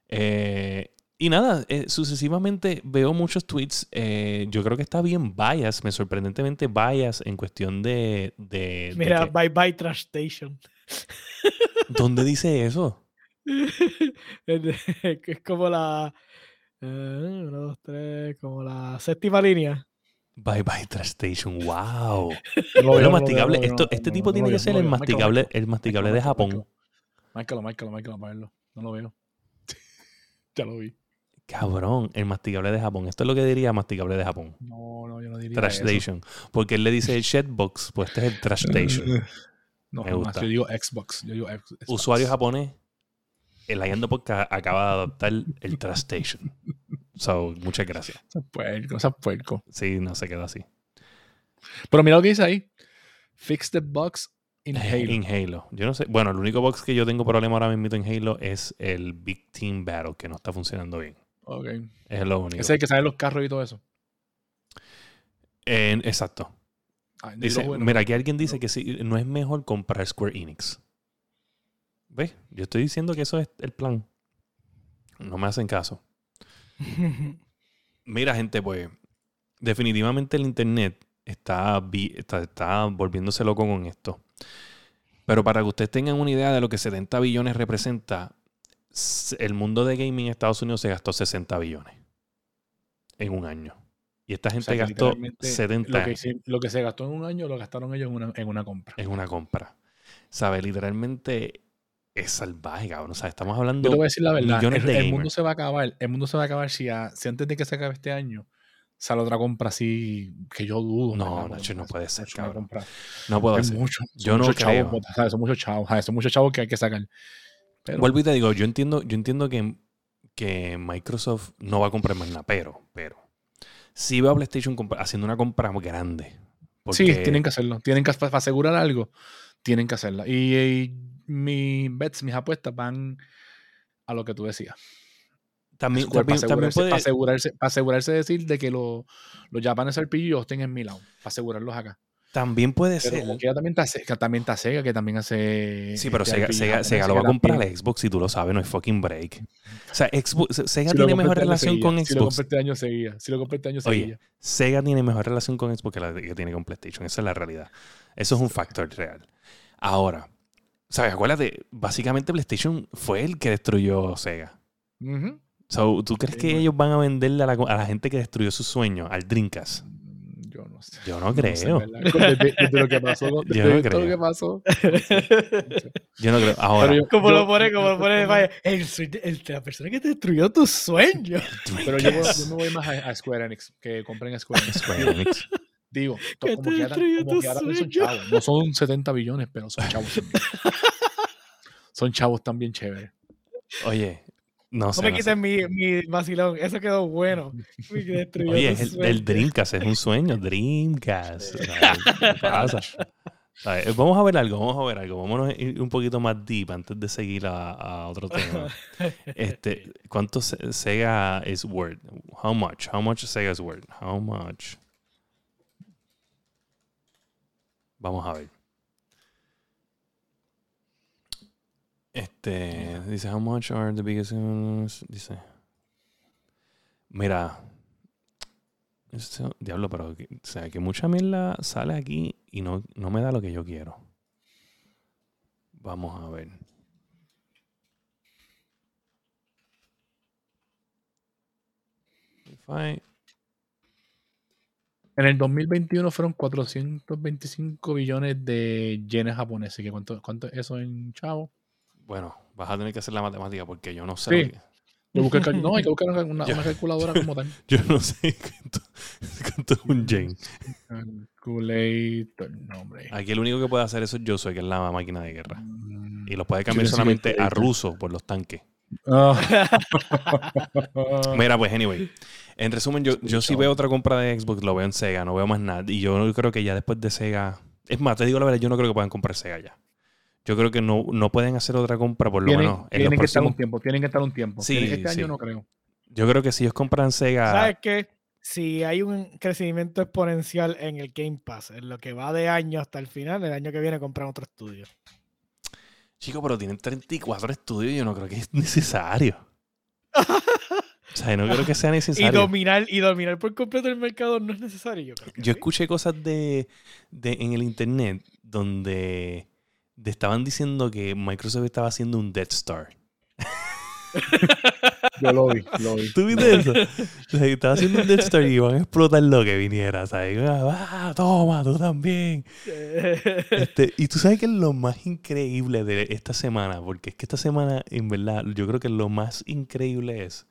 A: Eh, y nada, eh, sucesivamente veo muchos tweets. eh, yo creo que está bien bias, me sorprendentemente bias en cuestión de... de, de
C: Mira,
A: que-
C: bye bye Trash Station.
A: ¿Dónde dice eso?
C: es como la. eh, uno, dos, tres, como la séptima línea.
A: Bye bye Trash Station, wow.
B: No lo
A: masticable. Esto, este tipo tiene que ser el masticable, el masticable de Japón.
B: márcalo. Márcalo, márcalo, para verlo. No lo veo. ya lo vi.
A: Cabrón, el masticable de Japón. Esto es lo que diría masticable de Japón.
B: No, no, yo no diría
A: Trash. Station. Porque él le dice Shedbox, pues este es el Trash Station.
B: No,
A: Me gusta.
B: Yo digo Xbox. Yo digo Xbox.
A: Usuario japonés, el Ayando Podcast acaba de adoptar el Trash Station. So, muchas gracias.
B: Ese es puerco, ese es puerco.
A: Sí, no se quedó así.
B: Pero mira lo que dice ahí. Fix the bugs in Halo.
A: En Halo. Yo no sé. Bueno, el único box que yo tengo problema ahora mismo en Halo es el Big Team Battle, que no está funcionando bien.
B: Ok.
A: Es lo único.
B: Ese es el que sale los carros y todo eso.
A: Exacto.
B: Ah,
A: Dice,
B: bueno.
A: mira, aquí alguien dice que sí, no es mejor comprar Square Enix. ¿Ves? Yo estoy diciendo que eso es el plan. No me hacen caso. Mira, gente, pues definitivamente el Internet está, está, está volviéndose loco con esto. Pero para que ustedes tengan una idea de lo que 70 billones representa, el mundo de gaming en Estados Unidos se gastó 60 billones en un año. Y esta
B: O
A: gente
B: sea,
A: gastó
B: literalmente
A: 70
B: Lo que, lo que se gastó en un año lo gastaron ellos en una, en una compra.
A: en una compra. ¿Sabes? Literalmente es salvaje, cabrón. O sea, estamos hablando
B: Yo te voy a decir la verdad.
A: millones
B: El,
A: de
B: el mundo se va a acabar. El mundo se va a acabar si, a- si antes de que se acabe este año sale otra compra así que yo dudo.
A: No. Nacho, no puede ser,
B: mucho
A: cabrón. No puedo hacer.
B: mucho.
A: Yo no
B: muchos chavos,
A: creo.
B: ¿sabes? Son muchos chavos. ¿sabes? Son muchos chavos que hay que sacar. Pero,
A: Vuelvo y te digo, yo entiendo, yo entiendo que, que Microsoft no va a comprar más nada, pero, pero sí veo a PlayStation haciendo una compra grande.
B: sí,
A: Porque-
B: tienen que hacerlo. Tienen que, para asegurar algo, tienen que hacerla. Y, y mis bets, mis apuestas van a lo que tú decías.
A: también,
B: Square,
A: también,
B: para,
A: también
B: asegurarse,
A: puede,
B: para, asegurarse, para asegurarse de decir de que los los Japanes RPG estén en mi lado. Para asegurarlos acá.
A: También puede
B: Pero
A: ser.
B: como que también está, Sega, también está Sega, que también hace.
A: Sí, pero
B: este
A: Sega, Sega, lo va a comprar
B: también.
A: Xbox si tú lo sabes, no es fucking break. O sea, Xbox, Sega
B: Si
A: tiene mejor
B: este
A: relación
B: seguía.
A: con
B: Si lo
A: Xbox.
B: compré este año, seguía. Si lo compré este año,
A: Oye,
B: seguía.
A: Sega tiene mejor relación con Xbox que la que tiene con PlayStation. Esa es la realidad. Eso es un factor real. Ahora, ¿sabes? Acuérdate, básicamente PlayStation fue el que destruyó Sega. So, ¿Tú crees que ellos van a venderle a la, a la gente que destruyó su sueño, al Dreamcast?
B: Yo no sé.
A: No
B: sé,
A: creo.
B: Desde, desde lo que pasó.
A: Yo no creo.
B: lo que pasó.
A: Yo no creo. Ahora,
B: yo-
C: Como
B: yo-
C: lo pone, como lo pone, vaya, el, el- la persona que te destruyó tu sueño.
B: Pero yo, yo me voy más a, a Square Enix, que compren Square Enix.
A: Square Enix.
B: Digo, to-
C: Que
B: como
C: te
B: que, ahora, como
C: tu
B: que ahora son chavos. No son 70 billones, pero son chavos también. son chavos también chéveres.
A: Oye, no
C: No
A: sé.
C: me
A: no
C: quiten mi, mi vacilón, eso quedó bueno.
A: Oye, el, el Dreamcast es un sueño. Dreamcast. ¿sabes? ¿Qué pasa? ¿Sabes? Vamos a ver algo, vamos a ver algo. Vámonos a ir un poquito más deep antes de seguir a, a otro tema. Este, ¿Cuánto Se- Sega is worth? How much? How much Sega is worth? How much? Vamos a ver. Este, dice, how much are the biggest... ones?" Dice, mira, diablo, pero o sea, que mucha mierda sale aquí y no, no me da lo que yo quiero. Vamos a ver.
B: En el 2021 fueron 425 billones de yenes japoneses. ¿Qué ¿Cuánto, ¿Cuánto es eso en chavo?
A: Bueno, vas a tener que hacer la matemática porque yo no sé.
B: Sí. Yo busqué cal- no, hay que buscar una, calculadora como tal.
A: yo no sé cuánto, es un yen.
B: Calculator, no, hombre.
A: Aquí el único que puede hacer eso es yo soy, que es la máquina de guerra.
B: Mm.
A: Y lo puede cambiar solamente a ruso por los tanques.
B: Ah.
A: Mira, pues, anyway. En resumen, yo, yo sí veo otra compra de Xbox, lo veo en Sega, no veo más nada. Y yo creo que ya después de Sega. Es más, te digo la verdad, yo no creo que puedan comprar Sega ya. Yo creo que no, no pueden hacer otra compra, por lo
B: Tienen,
A: menos. En los
B: tienen que estar un tiempo, tienen que estar un tiempo.
A: Sí,
B: este
A: sí.
B: año no creo.
A: Yo creo que si ellos compran Sega.
C: ¿Sabes qué? Si hay un crecimiento exponencial en el Game Pass, en lo que va de año hasta el final, el año que viene compran otro estudio.
A: Chico, pero tienen 34 estudios y yo no creo que es necesario. o sea, no creo que sea
C: Y
A: necesario.
C: dominar, y dominar por completo el mercado no es necesario. Yo, creo que
A: Yo
C: sí.
A: escuché cosas de, de- en el internet donde de- estaban diciendo que Microsoft estaba haciendo un Death Star.
B: Yo lo vi, lo vi.
A: ¿Tú viste eso? O sea, que estaba haciendo un Death Star y iban a explotar lo que viniera, ¿sabes? Ah, toma, tú también. Este, y tú sabes que es lo más increíble de esta semana, porque es que esta semana, en verdad, yo creo que lo más increíble es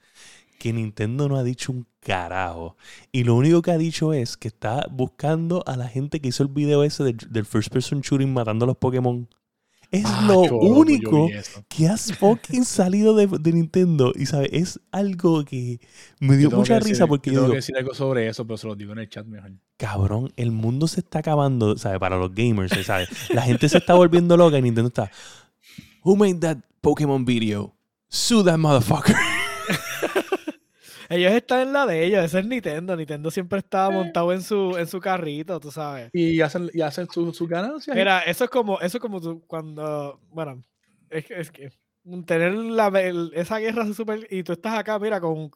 A: que Nintendo no ha dicho un carajo. Y lo único que ha dicho es que está buscando a la gente que hizo el video ese del, del first person shooting matando a los Pokémon. Es
B: Ah,
A: lo
B: yo
A: único que has fucking salido de, de Nintendo. Y sabes, es algo que me dio mucha risa
B: decir-
A: porque
B: yo tengo
A: digo,
B: que decir algo sobre eso, pero se lo digo en el chat mejor.
A: cabrón, el mundo se está acabando, ¿sabes? Para los gamers, ¿sabes? La gente se está volviendo loca y Nintendo está. Who made that Pokémon video? Sue that motherfucker.
C: Ellos están en la de ellos, ese es Nintendo. Nintendo siempre está montado en su, en su carrito, tú sabes.
B: Y hacen, y hacen sus su ganancias.
C: Mira, eso es como, eso es como tú, cuando, bueno, es que, es que tener la, el- esa guerra super y tú estás acá, mira, con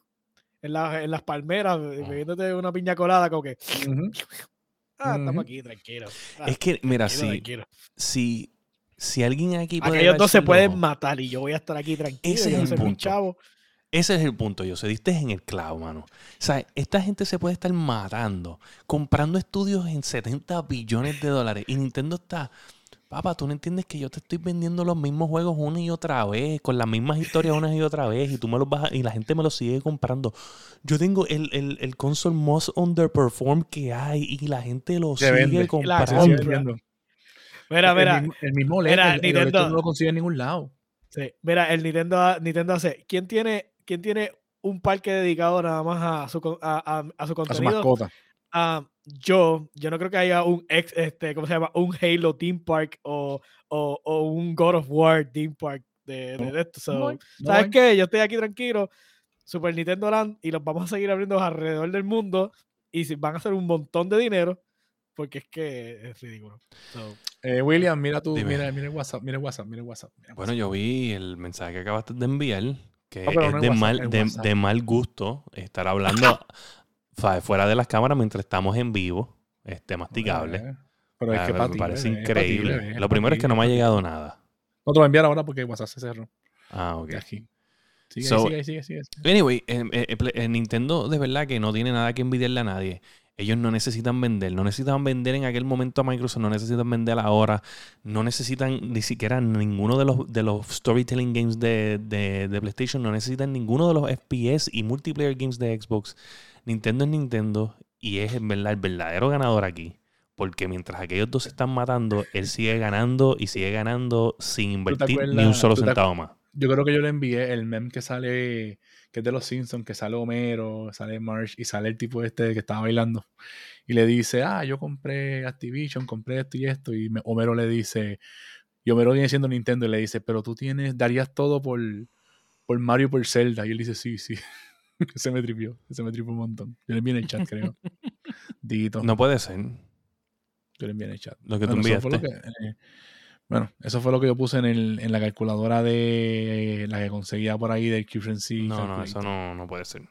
C: en, la- en las palmeras, be- bebiéndote una piña colada, como que, ah, estamos aquí, tranquilo. ah,
A: Es que, mira,
C: tranquilo,
A: si,
C: tranquilo.
A: si, si alguien aquí puede
C: Aquellos dos se pueden matar y yo voy a estar aquí tranquilo.
A: Ese es el punto.
C: chavo.
A: Ese es el punto, yo se diste en el clavo, mano. O sea, esta gente se puede estar matando, comprando estudios en 70 billones de dólares. Y Nintendo está, papá, tú no entiendes que yo te estoy vendiendo los mismos juegos una y otra vez, con las mismas historias una y otra vez, y tú me los vas a- y la gente me los sigue comprando. Yo tengo el, el, el console most underperform que hay y la gente lo
B: Se
A: sigue
B: vende.
A: Comprando.
C: Mira,
B: El
C: mira,
B: mismo- El mismo LED,
C: mira,
B: el- el
C: Nintendo.
B: No lo consigue en ningún lado.
C: sí, mira, el Nintendo, Nintendo hace, ¿quién tiene, quién tiene un parque dedicado nada más a su, a, a- a su
B: A su
C: contenido?
B: mascota.
C: Ah, yo, yo no creo que haya un ex, este, ¿cómo se llama? Un Halo Theme Park o, o, o un God of War Theme Park de, de,
B: No,
C: de esto. So,
B: No hay, no
C: ¿Sabes qué? Yo estoy aquí tranquilo, Super Nintendo Land, y los vamos a seguir abriendo alrededor del mundo. Y si van a hacer un montón de dinero, porque es que es ridículo. So,
B: Eh, William, mira tú,
A: Dime.
B: mira, mira el WhatsApp, mira el WhatsApp, mira el WhatsApp. mira el
A: Bueno, yo vi el mensaje que acabaste de enviar, que
B: No,
A: es
B: no
A: de,
B: WhatsApp,
A: mal, de, mal gusto estar hablando fuera de las cámaras mientras estamos en vivo, este masticable.
B: Pero es
A: Ah,
B: que
A: me parece
B: es
A: increíble. Lo primero es que no me ha llegado nada.
B: No te lo voy a enviar ahora porque WhatsApp se cerró.
A: Ah, ok.
B: Aquí. Sigue,
A: So-
B: sigue, sigue, sigue, sigue.
A: Anyway, eh, eh, Nintendo de verdad que no tiene nada que envidiarle a nadie. Ellos no necesitan vender, no necesitan vender en aquel momento a Microsoft, no necesitan vender ahora, no necesitan ni siquiera ninguno de los, de los storytelling games de, de- de PlayStation, no necesitan ninguno de los FPS y multiplayer games de Xbox. Nintendo es Nintendo y es en verdad el verdadero ganador aquí. Porque mientras aquellos dos se están matando, él sigue ganando y sigue ganando sin invertir ni un solo centavo más.
B: Yo creo que yo le envié el meme que sale, que es de los Simpsons, que sale Homero, sale Marsh y sale el tipo este que estaba bailando. Y le dice, ah, yo compré Activision, compré esto y esto. Y me- Homero le dice, y Homero viene siendo Nintendo y le dice, pero tú tienes, darías todo por, por Mario y por Zelda. Y él dice, sí, sí. se me tripió, se me tripió un montón. Yo le envié en el chat, creo. Dito,
A: No puede ser
B: yo le envié en el chat.
A: lo que tú
B: Bueno,
A: enviaste.
B: Eh, bueno, eso fue lo que yo puse en, el, en la calculadora de la que conseguía por ahí del QFNC.
A: No, no, eso no, no puede ser.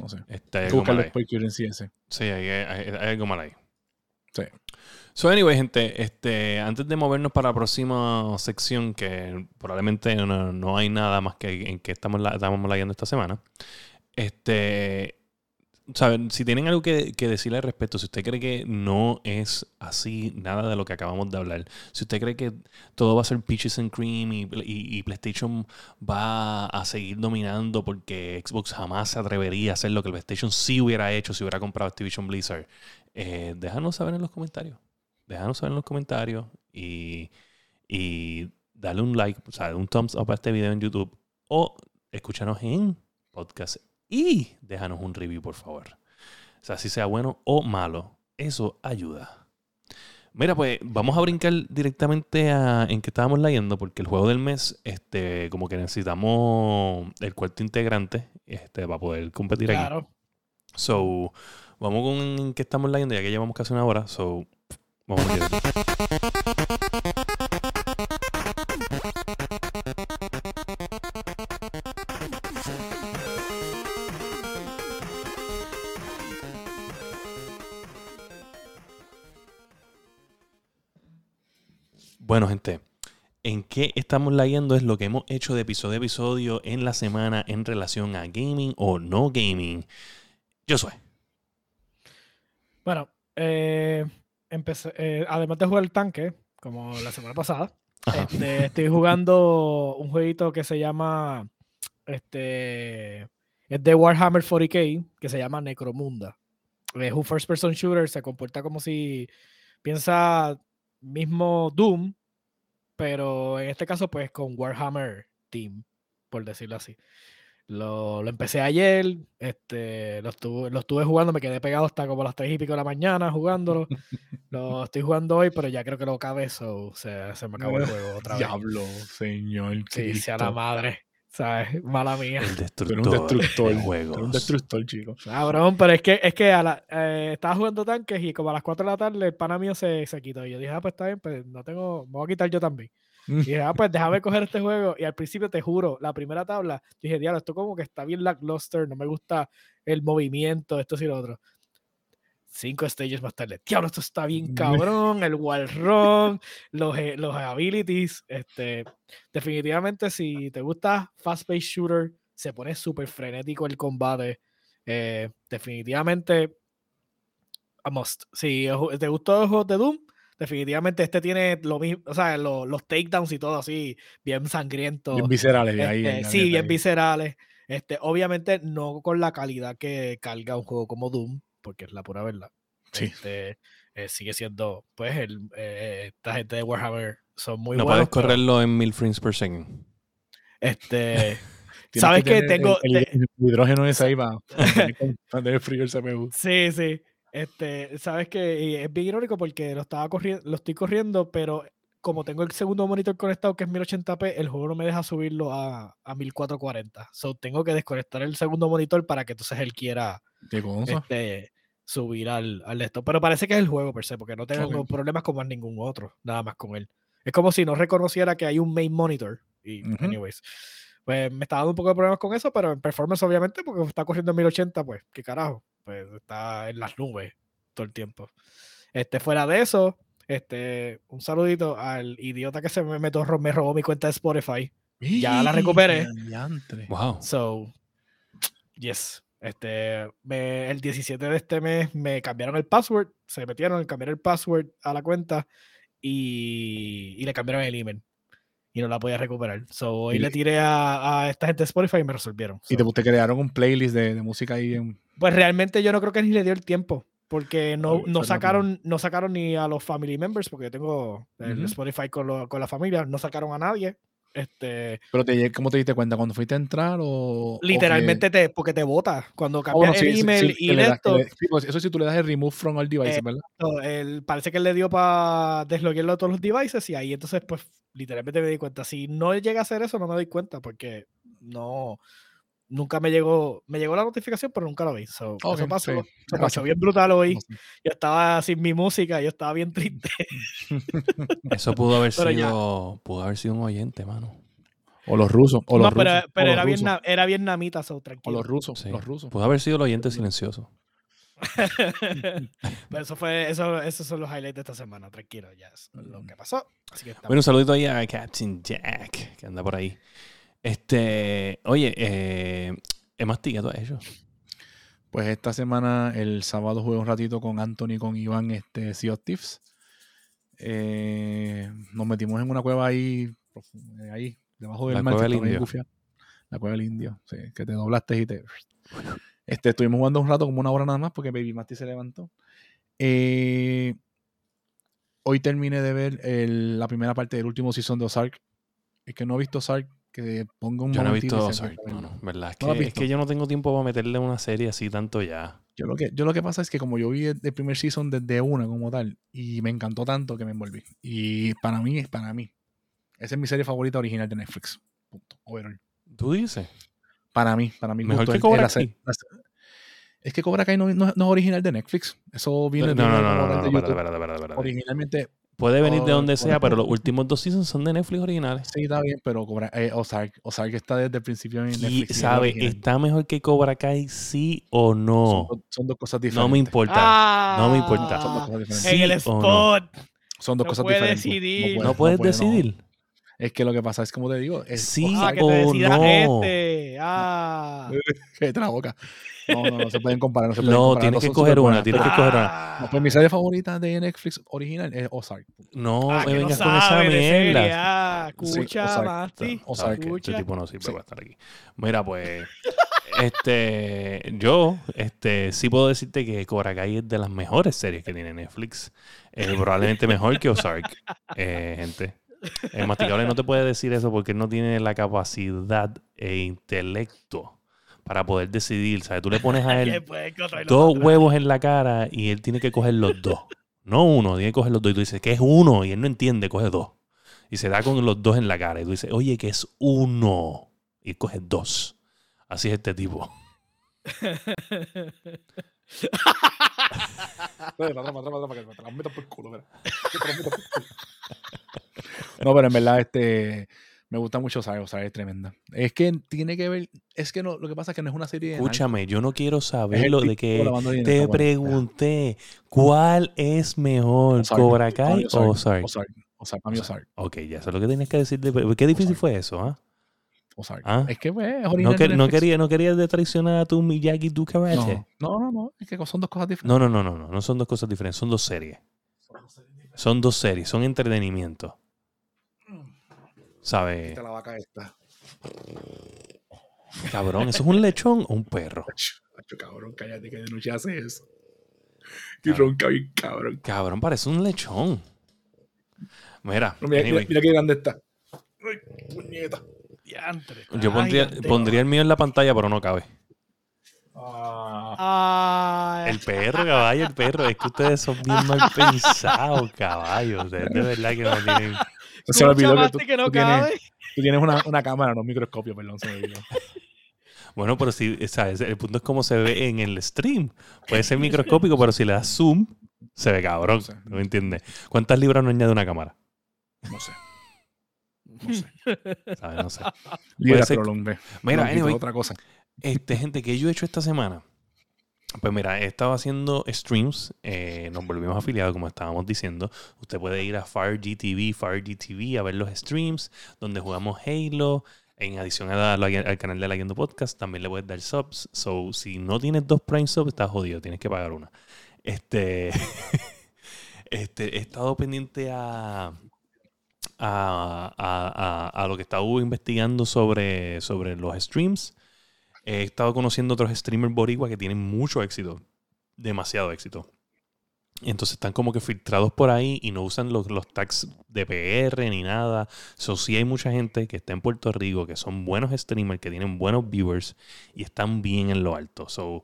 B: No sé.
A: Este, hay
B: buscarlo después QFNC ese.
A: Sí, hay, hay- hay algo mal ahí.
B: Sí.
A: So, anyway, gente, este, antes de movernos para la próxima sección, que probablemente no, no hay nada más que en que estamos, la, estamos leyendo esta semana, este, saben, si tienen algo que, que decirle al respecto, si usted cree que no es así nada de lo que acabamos de hablar, si usted cree que todo va a ser peaches and cream y, y- PlayStation va a seguir dominando porque Xbox jamás se atrevería a hacer lo que el PlayStation sí hubiera hecho si hubiera comprado Activision Blizzard, eh, déjanos saber en los comentarios. Déjanos saber en los comentarios y, y dale un like, o sea, un thumbs up a este video en YouTube o escúchanos en podcast y déjanos un review, por favor. O sea, si sea bueno o malo, eso ayuda. Mira, pues vamos a brincar directamente a en que estábamos leyendo, porque el juego del mes, este, como que necesitamos el cuarto integrante este, para poder competir aquí.
C: claro.
A: So, vamos con qué estamos leyendo, ya que llevamos casi una hora. So, vamos a Bueno, gente, en qué estamos leyendo es lo que hemos hecho de episodio a episodio en la semana en relación a gaming o no gaming. Yo soy.
C: Bueno, eh, empecé, eh, además de jugar el tanque, como la semana pasada, este, estoy jugando un jueguito que se llama este Es de Warhammer 40k, que se llama Necromunda. Es un first person shooter, se comporta como si piensa mismo Doom, pero en este caso pues con Warhammer Team, por decirlo así. Lo, lo empecé ayer, este, lo, estuve, lo estuve jugando, me quedé pegado hasta como las 3 y pico de la mañana jugándolo. lo estoy jugando hoy, pero ya creo que lo acabé, so, se, se me acabó el juego otra vez.
B: Diablo, señor.
C: Sí, sea la madre. ¿Sabes? Mala mía.
A: El destructor.
B: eres un destructor. un destructor, chico.
C: Cabrón, pero es que, es que a la, eh, estaba jugando tanques y como a las 4 de la tarde el pana mío se, se quitó. Y yo dije, ah, pues está bien, pues no tengo, me voy a quitar yo también. Y dije, ah, pues déjame coger este juego. Y al principio, te juro, la primera tabla, dije, diablo, esto como que está bien lackluster, no me gusta el movimiento, esto y lo otro. Cinco stages más tarde, diablo, esto está bien cabrón, el wall run, los, eh, los abilities, este, definitivamente si te gusta fast-paced shooter, se pone súper frenético el combate, eh, definitivamente a must. Si te gustó los juegos de Doom, definitivamente este tiene lo mismo, o sea, lo- los takedowns y todo así, bien sangrientos.
B: Bien viscerales. ahí,
C: Este, sí, bien
B: ahí.
C: viscerales. Este, obviamente no con la calidad que carga un juego como Doom, porque es la pura verdad.
B: Sí.
C: Este, eh, sigue siendo, pues, el, eh, esta gente de Warhammer son muy
A: no
C: buenos.
A: puedes
C: pero,
A: correrlo en mil frames per second.
C: Este, ¿Sabes
B: tener
C: Tengo-
B: El, el- el hidrógeno ese ahí para mantener frío el CPU.
C: sí, sí. Este, sabes que es bien irónico porque lo estaba corriendo, lo estoy corriendo, pero como tengo el segundo monitor conectado que es 1080p, el juego no me deja subirlo a, a 1440. So tengo que desconectar el segundo monitor para que entonces él quiera este, subir al, al esto. Pero parece que es el juego per se, porque no tengo problemas con más ningún otro, nada más con él. Es como si no reconociera que hay un main monitor. Y, anyways, pues me está dando un poco de problemas con eso, pero en performance, obviamente, porque está corriendo en 1080, pues, qué carajo, pues está en las nubes todo el tiempo. Este, fuera de eso, este, un saludito al idiota que se me, me, torro- me robó mi cuenta de Spotify. ya la recuperé.
B: Diantre.
A: Wow.
C: So, yes. Este, me- el 17 de este mes me cambiaron el password, se metieron, cambiaron el password a la cuenta y, y le cambiaron el email. Y no la podía recuperar. So, hoy
B: Y
C: le tiré a, a esta gente de Spotify y me resolvieron.
B: Y
C: So,
B: te, te crearon un playlist de, de música ahí en.
C: Pues realmente yo no creo que ni le dio el tiempo. Porque no, no sacaron, no sacaron ni a los family members, porque yo tengo el
B: Ujú.
C: Spotify con, lo- con la familia, no sacaron a nadie. Este,
B: Pero te, ¿cómo te diste cuenta? ¿Cuando fuiste a entrar o.? o que-
C: literalmente te, porque te vota. Cuando
B: Ah,
C: cambias
B: bueno, sí,
C: el
B: sí,
C: email
B: sí, que
C: y
B: das-
C: esto,
B: le- sí, pues eso sí, tú le das el remove from all devices,
C: Eh,
B: ¿verdad?
C: No, él- parece que él le dio para desbloquearlo de todos los devices y ahí entonces pues literalmente me di cuenta. Si no llega a hacer eso no me doy cuenta porque no, nunca me llegó, me llegó la notificación pero nunca lo vi. So,
B: Ok,
C: eso pasó,
B: sí,
C: eso
B: pasa.
C: pasó bien brutal hoy.
B: No sé.
C: Yo estaba sin mi música, yo estaba bien triste.
A: Eso pudo haber
C: Pero ya.
A: sido. Pudo haber sido un oyente, mano.
B: O los rusos. O los
C: no, pero,
B: rusos, o
C: pero
B: los
C: era,
B: rusos,
C: na- era bien namita, so
B: O
C: tranquilo.
B: los rusos.
A: Sí.
B: Los rusos.
A: Pudo haber sido el oyente silencioso.
C: Pero eso fue, eso, esos son los highlights de esta semana, tranquilo, ya es lo que pasó. Así que
A: Bueno, un saludito ahí a Captain Jack, que anda por ahí. Este, oye, eh, ¿qué tú has hecho?
B: Pues esta semana, el sábado, jugué un ratito con Anthony y con Iván, este, Sea of Thieves. Eh, nos metimos en una cueva ahí, eh, ahí, debajo del
A: La
B: mar.
A: cueva del indio.
B: La cueva del indio, sí, que te doblaste y te... Este, estuvimos jugando un rato, como una hora nada más, porque Baby Masti se levantó. Eh, hoy terminé de ver el- la primera parte del último season de Ozark. Es que no he visto Ozark, que ponga un
A: Yo no he visto Ozark,
B: verlo.
A: mano, ¿verdad? Es
B: ¿No
A: que, es que yo no tengo tiempo para meterle una serie así tanto ya.
B: Yo lo, que, yo lo que pasa es que como yo vi el, el primer season desde una como tal, y me encantó tanto que me envolví. Y para mí, es para mí. Esa es mi serie favorita original de Netflix. Punto. Overall.
A: ¿Tú dices?
B: Para mí, para mí.
A: Mejor que Cobra Kai.
B: Es que Cobra Kai no, no- no es original de Netflix. Eso viene
A: No,
B: de
A: no, no, no, no, no.
B: Originalmente,
A: Puede venir de donde sea, pero los últimos dos seasons son de Netflix originales.
B: sí, está bien, pero Cobra, eh, Ozark, Ozark está desde el principio en
A: Y,
B: Netflix. y
A: ¿sabe?
B: original.
A: ¿Está mejor que Cobra Kai, sí o no?
B: son dos cosas diferentes.
A: No me importa. no me importa.
B: Son dos
C: Ah,
B: cosas diferentes.
C: en el
A: ¿Sí o no?
C: spot.
B: Son dos
C: No
B: cosas diferentes.
C: decidir.
B: puede,
A: No puedes
B: puede,
A: decidir.
B: Es que lo que pasa es, como te digo, es
A: Sí
C: Ah,
B: Ozark-
C: que te
A: o
C: decidas
A: no.
C: este. Ah.
B: La boca. No, no, no se pueden comparar. No, se pueden
A: No,
B: comparar,
A: tienes
B: no
A: que coger una,
B: buenas,
A: tienes que coger una.
B: No, pues mi serie favorita de Netflix original es Ozark.
A: No
C: Ah,
A: me
C: no
A: vengas con esa mierda.
C: ah,
B: Sí,
C: escucha,
B: Ozark.
C: Masti.
B: Ozark,
A: Este tipo no sirve
B: Sí.
A: para estar aquí. Mira, pues. Este, yo, este, sí puedo decirte que Cobra Kai es de las mejores series que tiene Netflix. Eh, probablemente mejor que Ozark, eh, gente. El masticable no te puede decir eso porque él no tiene la capacidad e intelecto para poder decidir. ¿sabes? Tú le pones a él dos huevos en la cara y él tiene que coger los dos. No uno, tiene que coger los dos. Y tú dices, que es uno? Y él no entiende, coge dos. Y se da con los dos en la cara. Y tú dices, oye, que es uno. Y coge dos. Así es este tipo.
B: No, pero en verdad, este. Me gusta mucho Saga, Saga es tremenda. Es que tiene que ver. Es que no, lo que pasa es que no es una serie de.
A: Escúchame, yo no quiero saber lo de que. Te pregunté, ¿cuál es mejor, Cobra Kai o Ozark?
B: Ozark, Ozark, para mí Ozark.
A: Ok, ya eso es lo que tienes que decir. Qué difícil fue eso, ¿ah?
B: Ozark.
A: ¿Ah?
B: Es que, pues, es
A: no, que, no, quería, no querías de traicionar a tu Miyagi y tu karate.
B: No, no, no, es que son dos cosas diferentes.
A: No, no, no, no, no, no son dos cosas diferentes, son dos series. Son dos series, son entretenimiento. ¿Sabes?
B: la vaca esta.
A: Cabrón, ¿eso es un lechón o un perro?
B: cabrón, cállate que de noche hace eso. Y ronca bien, cabrón.
A: Cabrón, parece un lechón. Mira,
B: mira, mira, qué grande está. Ay, puñeta.
A: Yo pondría, pondría el mío en la pantalla, pero no cabe.
C: Ah.
A: El perro, caballo, el perro. Es que ustedes son bien mal pensados, caballo. de verdad que no tienen.
B: Se me olvidó que tú, que no tú tienes, tú tienes una, una, cámara, no un microscopio, perdón, se me olvidó.
A: Bueno, pero si, ¿sabes? El punto es cómo se ve en el stream. Puede ser microscópico, pero si le das zoom, se ve cabrón. No, sé. ¿No me entiendes? ¿Cuántas libras no añade una cámara?
B: No sé. No sé.
A: ¿Sabes? No sé.
B: Prolongue.
A: Mira, anyway,
B: otra cosa.
A: Este, gente, ¿qué yo he hecho esta semana? Pues mira, he estado haciendo streams, eh, nos volvimos afiliados como estábamos diciendo. Usted puede ir a FireGTV, FireGTV a ver los streams donde jugamos Halo. En adición al canal de la Guiendo Podcast, también le puedes dar subs. So, si no tienes dos Prime subs, estás jodido, tienes que pagar una. Este, este he estado pendiente a, a, a, a, lo que estaba investigando sobre, sobre los streams. He estado conociendo otros streamers boricua que tienen mucho éxito, demasiado éxito. Entonces están como que filtrados por ahí y no usan los, tags de PR ni nada. So, sí hay mucha gente que está en Puerto Rico, que son buenos streamers, que tienen buenos viewers y están bien en lo alto. So,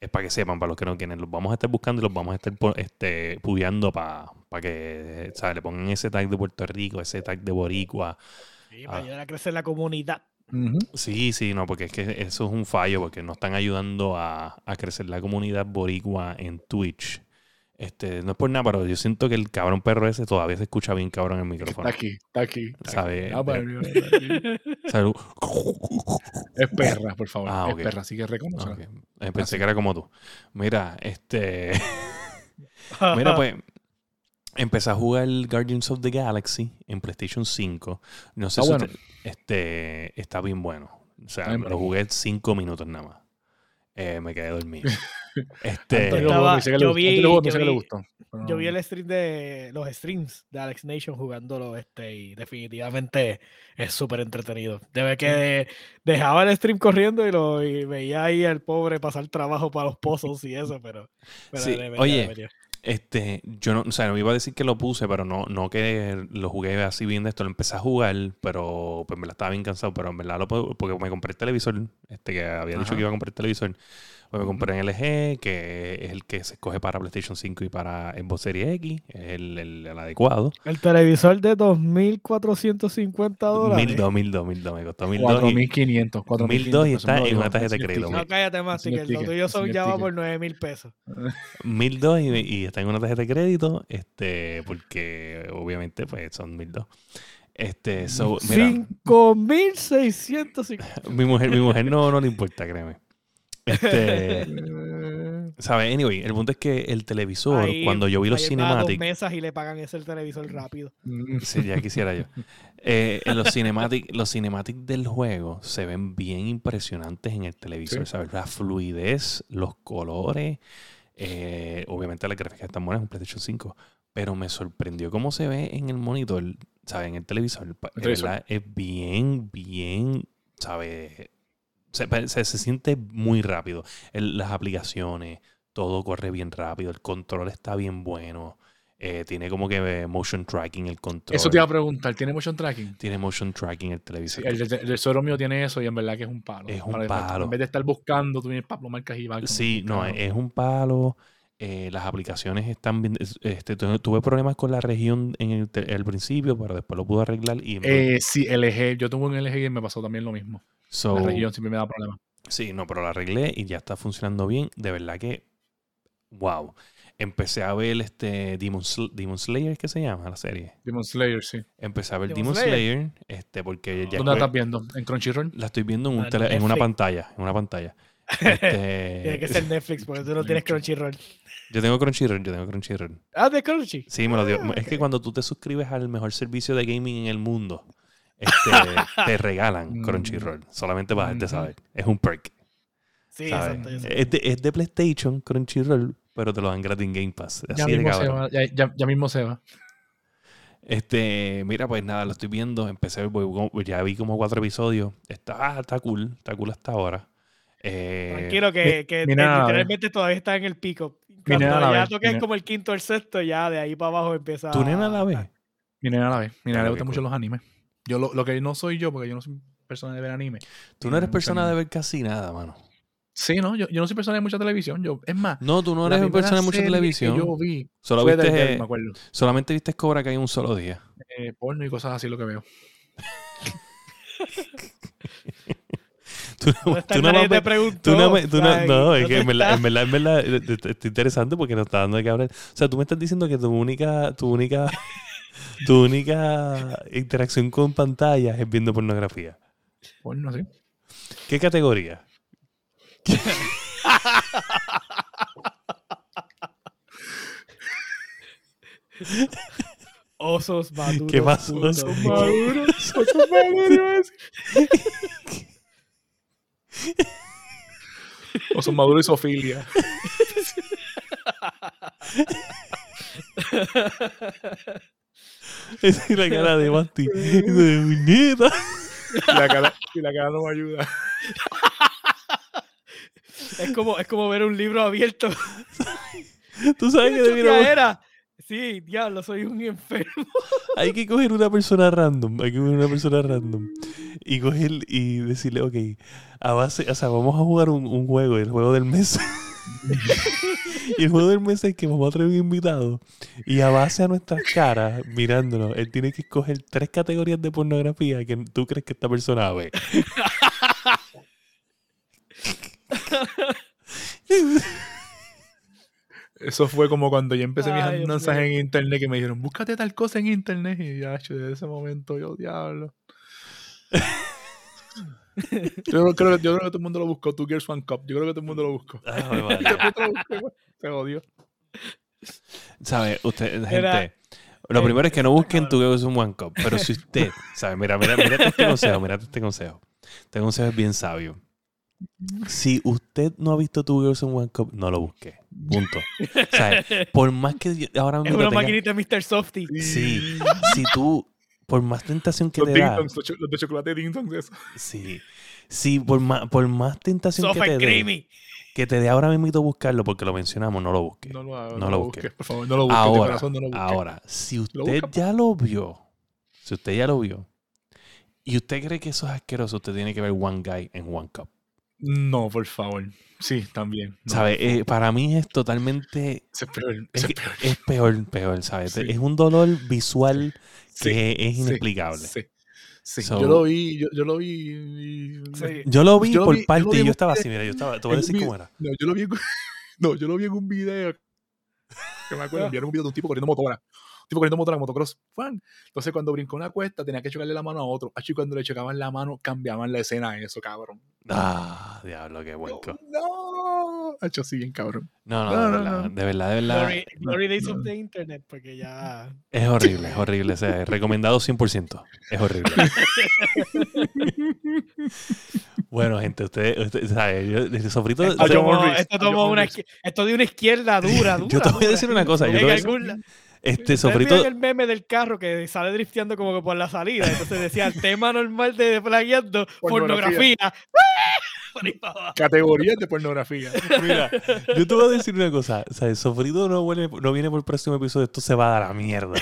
A: es para que sepan, para los que no quieren, los vamos a estar buscando y los vamos a estar este, pudiando para que le pongan ese tag de Puerto Rico, ese tag de Boricua.
C: Sí, para ayudar a crecer la comunidad.
A: Sí, sí, no, porque es que eso es un fallo, porque no están ayudando a, a crecer la comunidad boricua en Twitch. Este, no es por nada, pero yo siento que el cabrón perro ese todavía se escucha bien cabrón en el micrófono.
B: Está aquí, está aquí.
A: ¿Sabe?
B: Ah,
A: Salud.
B: Es perra, por favor. Ah, es perra, así que reconoce. Okay.
A: Eh, pensé que era como tú. Mira, este. Mira, pues. Empecé a jugar Guardians of the Galaxy en PlayStation 5. No sé si este, está bien bueno. O sea, lo jugué cinco minutos nada más. Eh, me quedé dormido. este,
C: yo, vi, yo vi el stream de los streams de Alex Nation jugándolo este y definitivamente es súper entretenido. Debe que dejaba el stream corriendo y lo veía ahí al pobre pasar trabajo para los pozos y eso, pero,
A: sí, oye, este, yo no, o sea, no iba a decir que lo puse, pero no, no que lo jugué así bien de esto. Lo empecé a jugar, pero pues me la estaba bien cansado. Pero en verdad lo porque me compré el televisor, este que había dicho que iba a comprar el televisor. Pues me compré en LG, que es el que se escoge para PlayStation 5 y para Xbox Series X, es el, el, adecuado.
C: El televisor de 2.450 dólares.
A: 1.200, 1.200, 1.200, me costó
B: 1.500.
A: 1.200 y está en una tarjeta de crédito.
C: No, cállate más, que el tuyo son ya va por 9.000 pesos.
A: 1.200 y, y está en una tarjeta de crédito, este, porque obviamente pues son 1.200. Este, so, mira,
C: 5.650.
A: mi mujer, mi mujer no, no le importa, créeme. Este, ¿Sabes? Anyway, el punto es que el televisor, cuando yo vi los cinemáticos.
C: mesas y le pagan ese el televisor rápido.
A: Mm, sí, ya quisiera yo. Eh, los cinemáticos los cinemáticos del juego se ven bien impresionantes en el televisor, ¿sabes? La fluidez, los colores. Eh, obviamente la gráfica están buenas en un PlayStation 5. Pero me sorprendió cómo se ve en el monitor, ¿sabes? En el televisor. Es bien, bien, ¿sabes? Se, se- se siente muy rápido. El- las aplicaciones, todo corre bien rápido. El control está bien bueno. eh, tiene como que eh, motion tracking el control.
B: Eso te iba a preguntar, ¿tiene motion tracking?
A: Tiene motion tracking el
B: Sí,
A: televisor.
B: el, el, el suero mío tiene eso y en verdad que es un palo.
A: Es un palo.
B: En vez de estar buscando, tú vienes para marcas y vas.
A: Sí, no,
B: cabrón.
A: es un palo. Eh, las aplicaciones están bien. es- Este, tu- tuve problemas con la región en el, principio, pero después lo pude arreglar. Y
B: Eh, sí, LG. Yo tuve un LG y me pasó también lo mismo.
A: so,
B: La región siempre me da problemas.
A: Sí, no, pero lo arreglé y ya está funcionando bien. De verdad que. Wow. Empecé a ver este Demon, Sl- Demon Slayer, ¿qué se llama la serie?
B: Demon Slayer, sí.
A: Empecé a ver
C: Demon
A: Demon
C: Slayer.
A: Slayer, este, porque ya
B: ¿Dónde la estás viendo? ¿En Crunchyroll?
A: la estoy viendo en, un tele- en una pantalla. En una pantalla. Este,
C: Tiene que ser Netflix porque tú no tienes Crunchyroll.
A: Yo tengo Crunchyroll, yo tengo Crunchyroll.
C: Ah, de Crunchy.
A: Sí, me lo dio.
C: Ah,
A: Es que cuando tú te suscribes al mejor servicio de gaming en el mundo, este, te regalan
B: Mm.
A: Crunchyroll. Solamente para dejarte saber. Es un perk.
C: Sí, exacto.
A: Es de, es de PlayStation, Crunchyroll, pero te lo dan gratis en Game Pass.
B: Ya
A: de
B: mismo, se va, ya, ya- ya mismo se va.
A: Este, mira, pues nada, lo estoy viendo. Empecé, ya vi como cuatro episodios. Está, está cool, está cool hasta ahora. Eh,
C: Tranquilo que, que literalmente todavía está en el pico.
B: Nena la
C: ya
B: ve,
C: toques
B: mi
C: como el quinto o el sexto, ya de ahí para abajo empieza.
A: ¿Tu nena la ve?
B: Mi nena la ve. Mi nena le gustan mucho los animes. Yo lo, lo que no soy yo, porque yo no soy persona de ver anime.
A: Tú no eres persona de ver casi nada, mano.
B: Sí, no, yo, yo no soy persona de mucha televisión. Yo, es más,
A: No, tú no eres persona de mucha
B: que
A: televisión.
B: Yo vi.
A: Solo viste,
B: me acuerdo.
A: solamente viste Cobra Kai un solo día.
B: Eh, porno y cosas así lo que veo.
A: Tú,
C: No
A: tú más
C: te preguntó.
A: Tú no, me- tú no-
C: ¿sabes?
A: no, es que en verdad, en verdad, en verdad, eh, eh, está interesante porque nos está dando de qué hablar. O sea, tú me estás diciendo que tu única, tu única, tu única interacción con pantalla es viendo pornografía.
B: Porno, sí.
A: ¿Qué categoría?
C: Osos maduros.
A: ¿Qué. Osos
C: maduros. Osos maduros.
B: O son maduro y sofilia.
A: Esa es la cara de Basti. De muñeca.
B: Y la cara, y la cara no me ayuda.
C: Es como, es como ver un libro abierto.
A: Tú sabes que
C: ¿Qué
A: debiéramos-
C: era? Sí, diablo, soy un enfermo.
A: hay que coger una persona random. Hay que coger una persona random. Y coger y decirle, ok, a base, o sea, vamos a jugar un, un juego, el juego del mes. y el juego del mes es que vamos a traer un invitado. Y a base a nuestras caras, mirándonos, él tiene que escoger tres categorías de pornografía que tú crees que esta persona ve.
B: Eso fue como cuando yo empecé mis
C: Ay,
B: mensajes
C: mío.
B: en internet que me dijeron, búscate tal cosa en internet. Y ya, desde ese momento, yo, diablo. yo, creo, yo creo que todo el mundo lo buscó, Two Girls One Cup. Yo creo que todo el mundo lo buscó.
A: Ay.
B: Se jodió.
A: ¿Sabe? Usted, gente,
C: Era-
A: lo
C: eh,
A: primero es que no busquen tu un one cup. Pero si usted, ¿sabe? Mira, mira, mira este consejo, mira este consejo. Este consejo es bien sabio. Si usted no ha visto tu Girls in One Cup, no lo busque. Punto. O sea, por más que yo- ahora
C: Es
A: mismo
C: una
A: tenga-
C: maquinita Mr. Softy.
A: Sí. si tú, por más tentación que
B: Los
A: te da,
B: los, de chocolate Ding Dongs, eso.
A: sí. Sí, por más, por más tentación que te
C: and
A: dé,
C: creamy.
A: que te dé ahora mismo buscarlo porque lo mencionamos, no lo busque.
B: No lo
A: No
B: no,
A: lo busque.
B: Por favor, no lo busques. de
A: Ahora,
B: corazón, no lo busques.
A: ahora, si usted
B: busca,
A: ya lo vio, si usted ya lo vio, y usted cree que eso es asqueroso, usted tiene que ver One Guy en One Cup.
B: No, por favor. Sí, también. No,
A: ¿Sabe? Eh, para mí es totalmente.
B: Es peor.
A: Es,
B: peor.
A: es peor, peor, ¿sabes?
B: Sí.
A: Es un dolor visual
B: Sí,
A: que es inexplicable.
B: Sí. Sí,
A: So-
B: yo lo vi, yo, yo lo vi.
A: Yo lo vi
B: Yo lo
A: por
B: vi-
A: parte
B: vi
A: y yo estaba así, mira, yo estaba. Te voy a decir cómo era.
B: No, yo lo vi en, no, yo lo vi en un video. Que me acuerdo, enviaron un video de un tipo corriendo motora. Un tipo corriendo motora en motocross. Juan. Entonces, cuando brincó una cuesta, tenía que chocarle la mano a otro. Achi, cuando le chocaban la mano, cambiaban la escena a eso, cabrón.
A: Ah, diablo, qué buen co-
B: No. Hacho, sí, bien cabrón.
A: No, no,
B: No,
A: de
B: no,
A: verdad, de verdad, de verdad.
C: Glory, days of the internet, porque ya.
A: Es horrible, es horrible. O sea, recomendado 100%. Es horrible. bueno, gente, ustedes, usted, ¿sabe? Yo, desde sofrito.
C: Esto tomó, esto una, esto de una izquierda dura, dura.
A: Yo te voy a decir una cosa. Yo este
C: ¿Ustedes
A: sofrito.
C: vieron el meme del carro que sale drifteando como que por la salida. Entonces decía el tema normal de plagiando
B: Pornografía.
C: pornografía. Por ahí para abajo.
B: Categorías de pornografía.
A: Mira, yo te voy a decir una cosa. O sea, el sofrito no, viene por el próximo episodio. Esto se va a dar a la mierda.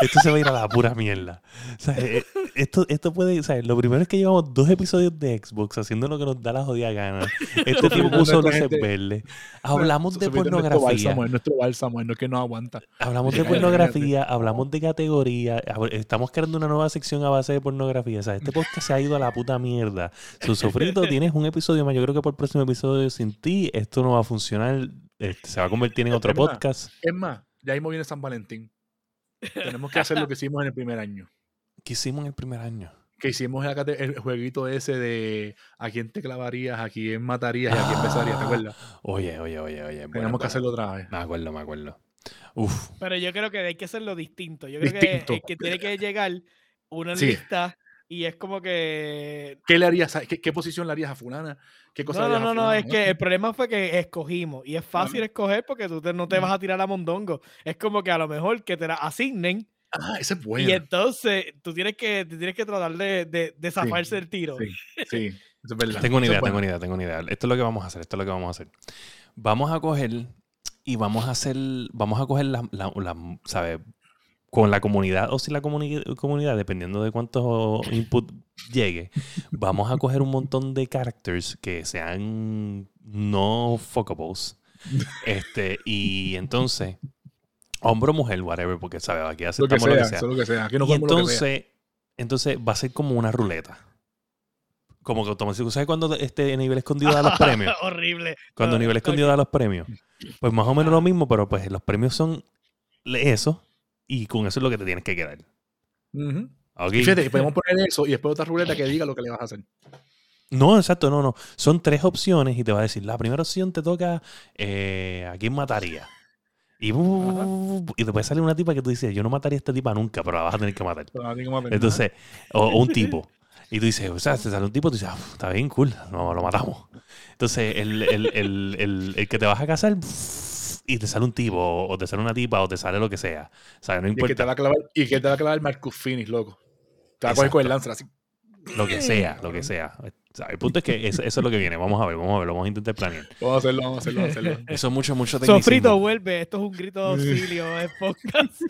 A: Esto se va a ir a la pura mierda. O sea, eh, esto, esto puede... O sea, lo primero es que llevamos dos episodios de Xbox haciendo lo que nos da la jodida gana. Este tipo puso luces verdes. Hablamos de
B: nuestro
A: pornografía.
B: bálsamo, es nuestro bálsamo, es que no aguanta.
A: Hablamos de pornografía, hablamos de categoría, estamos creando una nueva sección a base de pornografía. O sea, este podcast se ha ido a la puta mierda. Su sofrito, tienes un episodio más. Yo creo que por el próximo episodio sin ti, esto no va a funcionar. Este, se va a convertir en otro
B: Es más,
A: podcast.
B: Es más, ya mismo viene San Valentín. Tenemos que hacer lo que hicimos en el primer año.
A: ¿Qué hicimos en el primer año?
B: Que hicimos el jueguito ese de a quién te clavarías, a quién matarías y a quién besarías, ¿te acuerdas?
A: Oye, oye, oye, oye. bueno,
B: Tenemos que
A: bueno.
B: hacerlo otra vez.
A: Me acuerdo, me acuerdo. Uf.
C: Pero yo creo que hay que hacerlo distinto. Yo creo
B: Distinto.
C: que, es que tiene que llegar una
B: Sí.
C: lista y es como que.
B: ¿Qué le harías? a- qué, qué posición le harías a fulana? ¿Qué cosa
C: No, no,
B: harías a
C: no, no, es que el problema fue que escogimos y es fácil escoger porque tú te- no te vas a tirar a mondongo. Es como que a lo mejor que te la asignen
B: Ah, ese es
C: y
B: bueno.
C: entonces tú tienes que, tienes que tratar de, de, de zafarse del tiro.
B: Sí, sí, eso es verdad.
A: Tengo una idea,
B: es
A: tengo
B: bueno.
A: una idea, tengo una idea. Esto es lo que vamos a hacer, esto es lo que vamos a hacer. Vamos a coger y vamos a hacer, vamos a coger la, la, la- ¿sabes? Con la comunidad o sin la comuni- comunidad, dependiendo de cuántos input llegue, vamos a coger un montón de characters que sean no fuckables. Este, y entonces, hombre o mujer, whatever, porque, ¿sabes? Aquí
B: Lo que
A: aceptamos
B: sea,
A: lo que sea.
B: es lo que sea. Aquí no
A: y
B: comemos lo que sea.
A: entonces, entonces va a ser como una ruleta. Como que automático. ¿Sabes cuando este nivel escondido da los premios?
C: Horrible.
A: Cuando nivel escondido da los premios. Pues más o menos lo mismo, pero pues los premios son eso. Y con eso es lo que te tienes que quedar.
B: Y Fíjate, podemos poner eso y después otra ruleta que diga lo que le vas a hacer.
A: No, exacto, no, no. Son tres opciones y te va a decir, la primera opción te toca eh, a quién mataría. Y, después sale una tipa que tú dices, yo no mataría a esta tipa nunca, pero la vas a tener que matar. Entonces, o, o un tipo. Y tú dices, o sea, te sale un tipo, tú dices, ah, está bien, cool, no, lo matamos. Entonces, el, el, el, el, el que te vas a casar, y te sale un tipo, o te sale una tipa, o te sale lo que sea. O sea, no
B: y, que te
A: importa,
B: va a clavar, y que te va a clavar Marcus Finis, loco. Te va a coger con el. Lancer así.
A: lo que sea, lo que sea. O sea, el punto es que eso, eso es lo que viene. Vamos a ver, vamos a ver, lo vamos a intentar planear.
B: Vamos a hacerlo, vamos a hacerlo, vamos a hacerlo.
A: Eso es mucho, mucho
C: Sofrito
A: tecnicismo.
C: vuelve. Esto es un grito de auxilio. es podcast.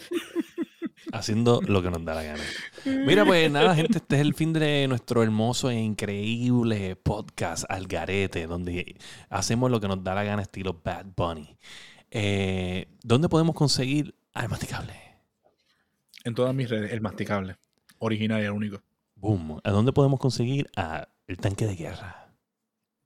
A: haciendo lo que nos da la gana. Mira, pues nada, gente, este es el fin de nuestro hermoso e increíble podcast Al Garete, donde hacemos lo que nos da la gana estilo Bad Bunny. Eh, ¿Dónde podemos conseguir al masticable?
B: En todas mis redes, el masticable. Original y el único.
A: Boom. ¿A dónde podemos conseguir a el tanque de guerra?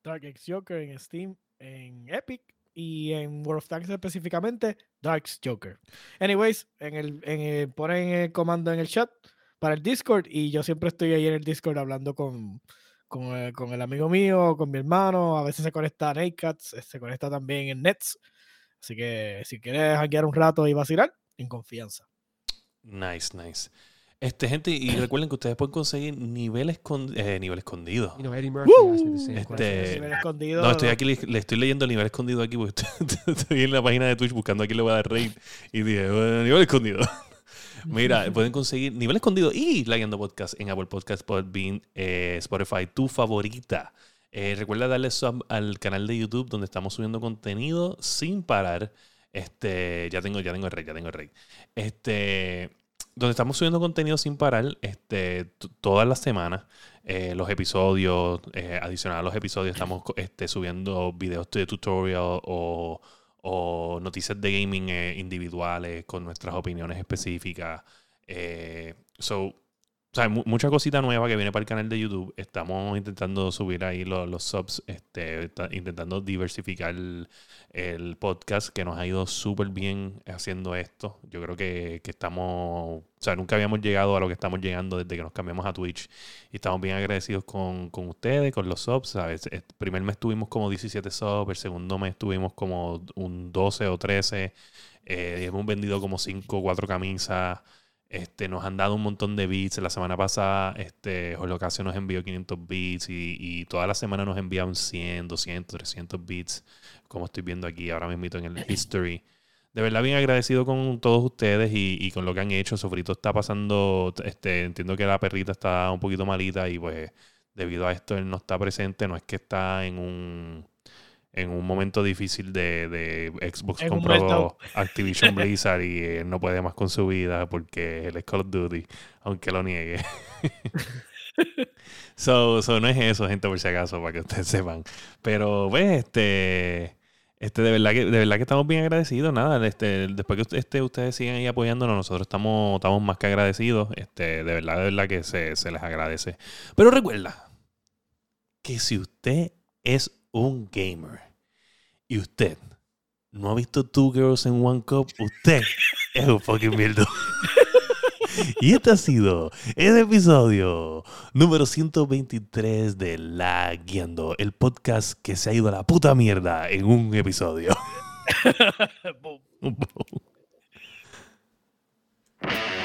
C: Dark X Joker en Steam, en Epic y en World of Tanks específicamente, Darks Joker. Anyways, en el, en el- ponen el comando en el chat para el Discord y yo siempre estoy ahí en el Discord hablando con, con, el, con el amigo mío, con mi hermano. A veces se conecta a Nakecats, se conecta también en Nets. Así que si quieres hackear un rato y vacilar, en confianza.
A: Nice, nice. Este, gente, y recuerden que ustedes pueden conseguir nivel, escon- eh, nivel escondido.
D: You know,
A: Este.
C: Nivel escondido,
A: No, estoy aquí, le, le estoy leyendo el nivel escondido aquí porque estoy, estoy en la página de Twitch buscando a quién le voy a dar raid y dije, bueno, nivel escondido. Mira, pueden conseguir nivel escondido y Lagueando Podcast en Apple Podcast, Podbean, eh, Spotify, tu favorita. Eh, recuerda darle sub al canal de YouTube donde estamos subiendo contenido sin parar. Este, ya tengo, ya tengo el rey, ya tengo el rey. Este, donde estamos subiendo contenido sin parar, este, todas las semanas. eh, los episodios, eh, adicional a los episodios, estamos este, subiendo videos de tutorial o, noticias de gaming eh, individuales con nuestras opiniones específicas. So, o sea, mu- mucha cosita nueva que viene para el canal de YouTube. Estamos intentando subir ahí los, subs, este, intentando diversificar el, podcast, que nos ha ido súper bien haciendo esto. Yo creo que, que estamos, o sea, nunca habíamos llegado a lo que estamos llegando desde que nos cambiamos a Twitch. Y estamos bien agradecidos con, con ustedes, con los subs. ¿sabes? El primer mes tuvimos como 17 subs, el segundo mes tuvimos como un 12 o 13. Eh, hemos vendido como 5 o 4 camisas. Este, nos han dado un montón de beats. La semana pasada, este, Holocasio nos envió 500 beats y, y toda la semana nos envían 100, 200, 300 beats, como estoy viendo aquí ahora mismo en el history. De verdad, bien agradecido con todos ustedes y, y con lo que han hecho. Sofrito está pasando, este, entiendo que la perrita está un poquito malita y pues debido a esto él no está presente, no es que está en un en un momento difícil de, de Xbox
C: En
A: compró. Activision Blizzard y él no puede más con su vida porque él es Call of Duty, aunque lo niegue. so, so, no es eso, gente, por si acaso, para que ustedes sepan. Pero, pues, este, este, de verdad que, de verdad que estamos bien agradecidos. Nada, este, después que usted- este, ustedes sigan ahí apoyándonos, nosotros estamos, estamos más que agradecidos. Este, de verdad, de verdad que se, se les agradece. Pero recuerda que si usted es un gamer y usted no ha visto Two Girls in One Cup, usted es un fucking weirdo. Y este ha sido el episodio número 123 de La Guiando, el podcast que se ha ido a la puta mierda en un episodio.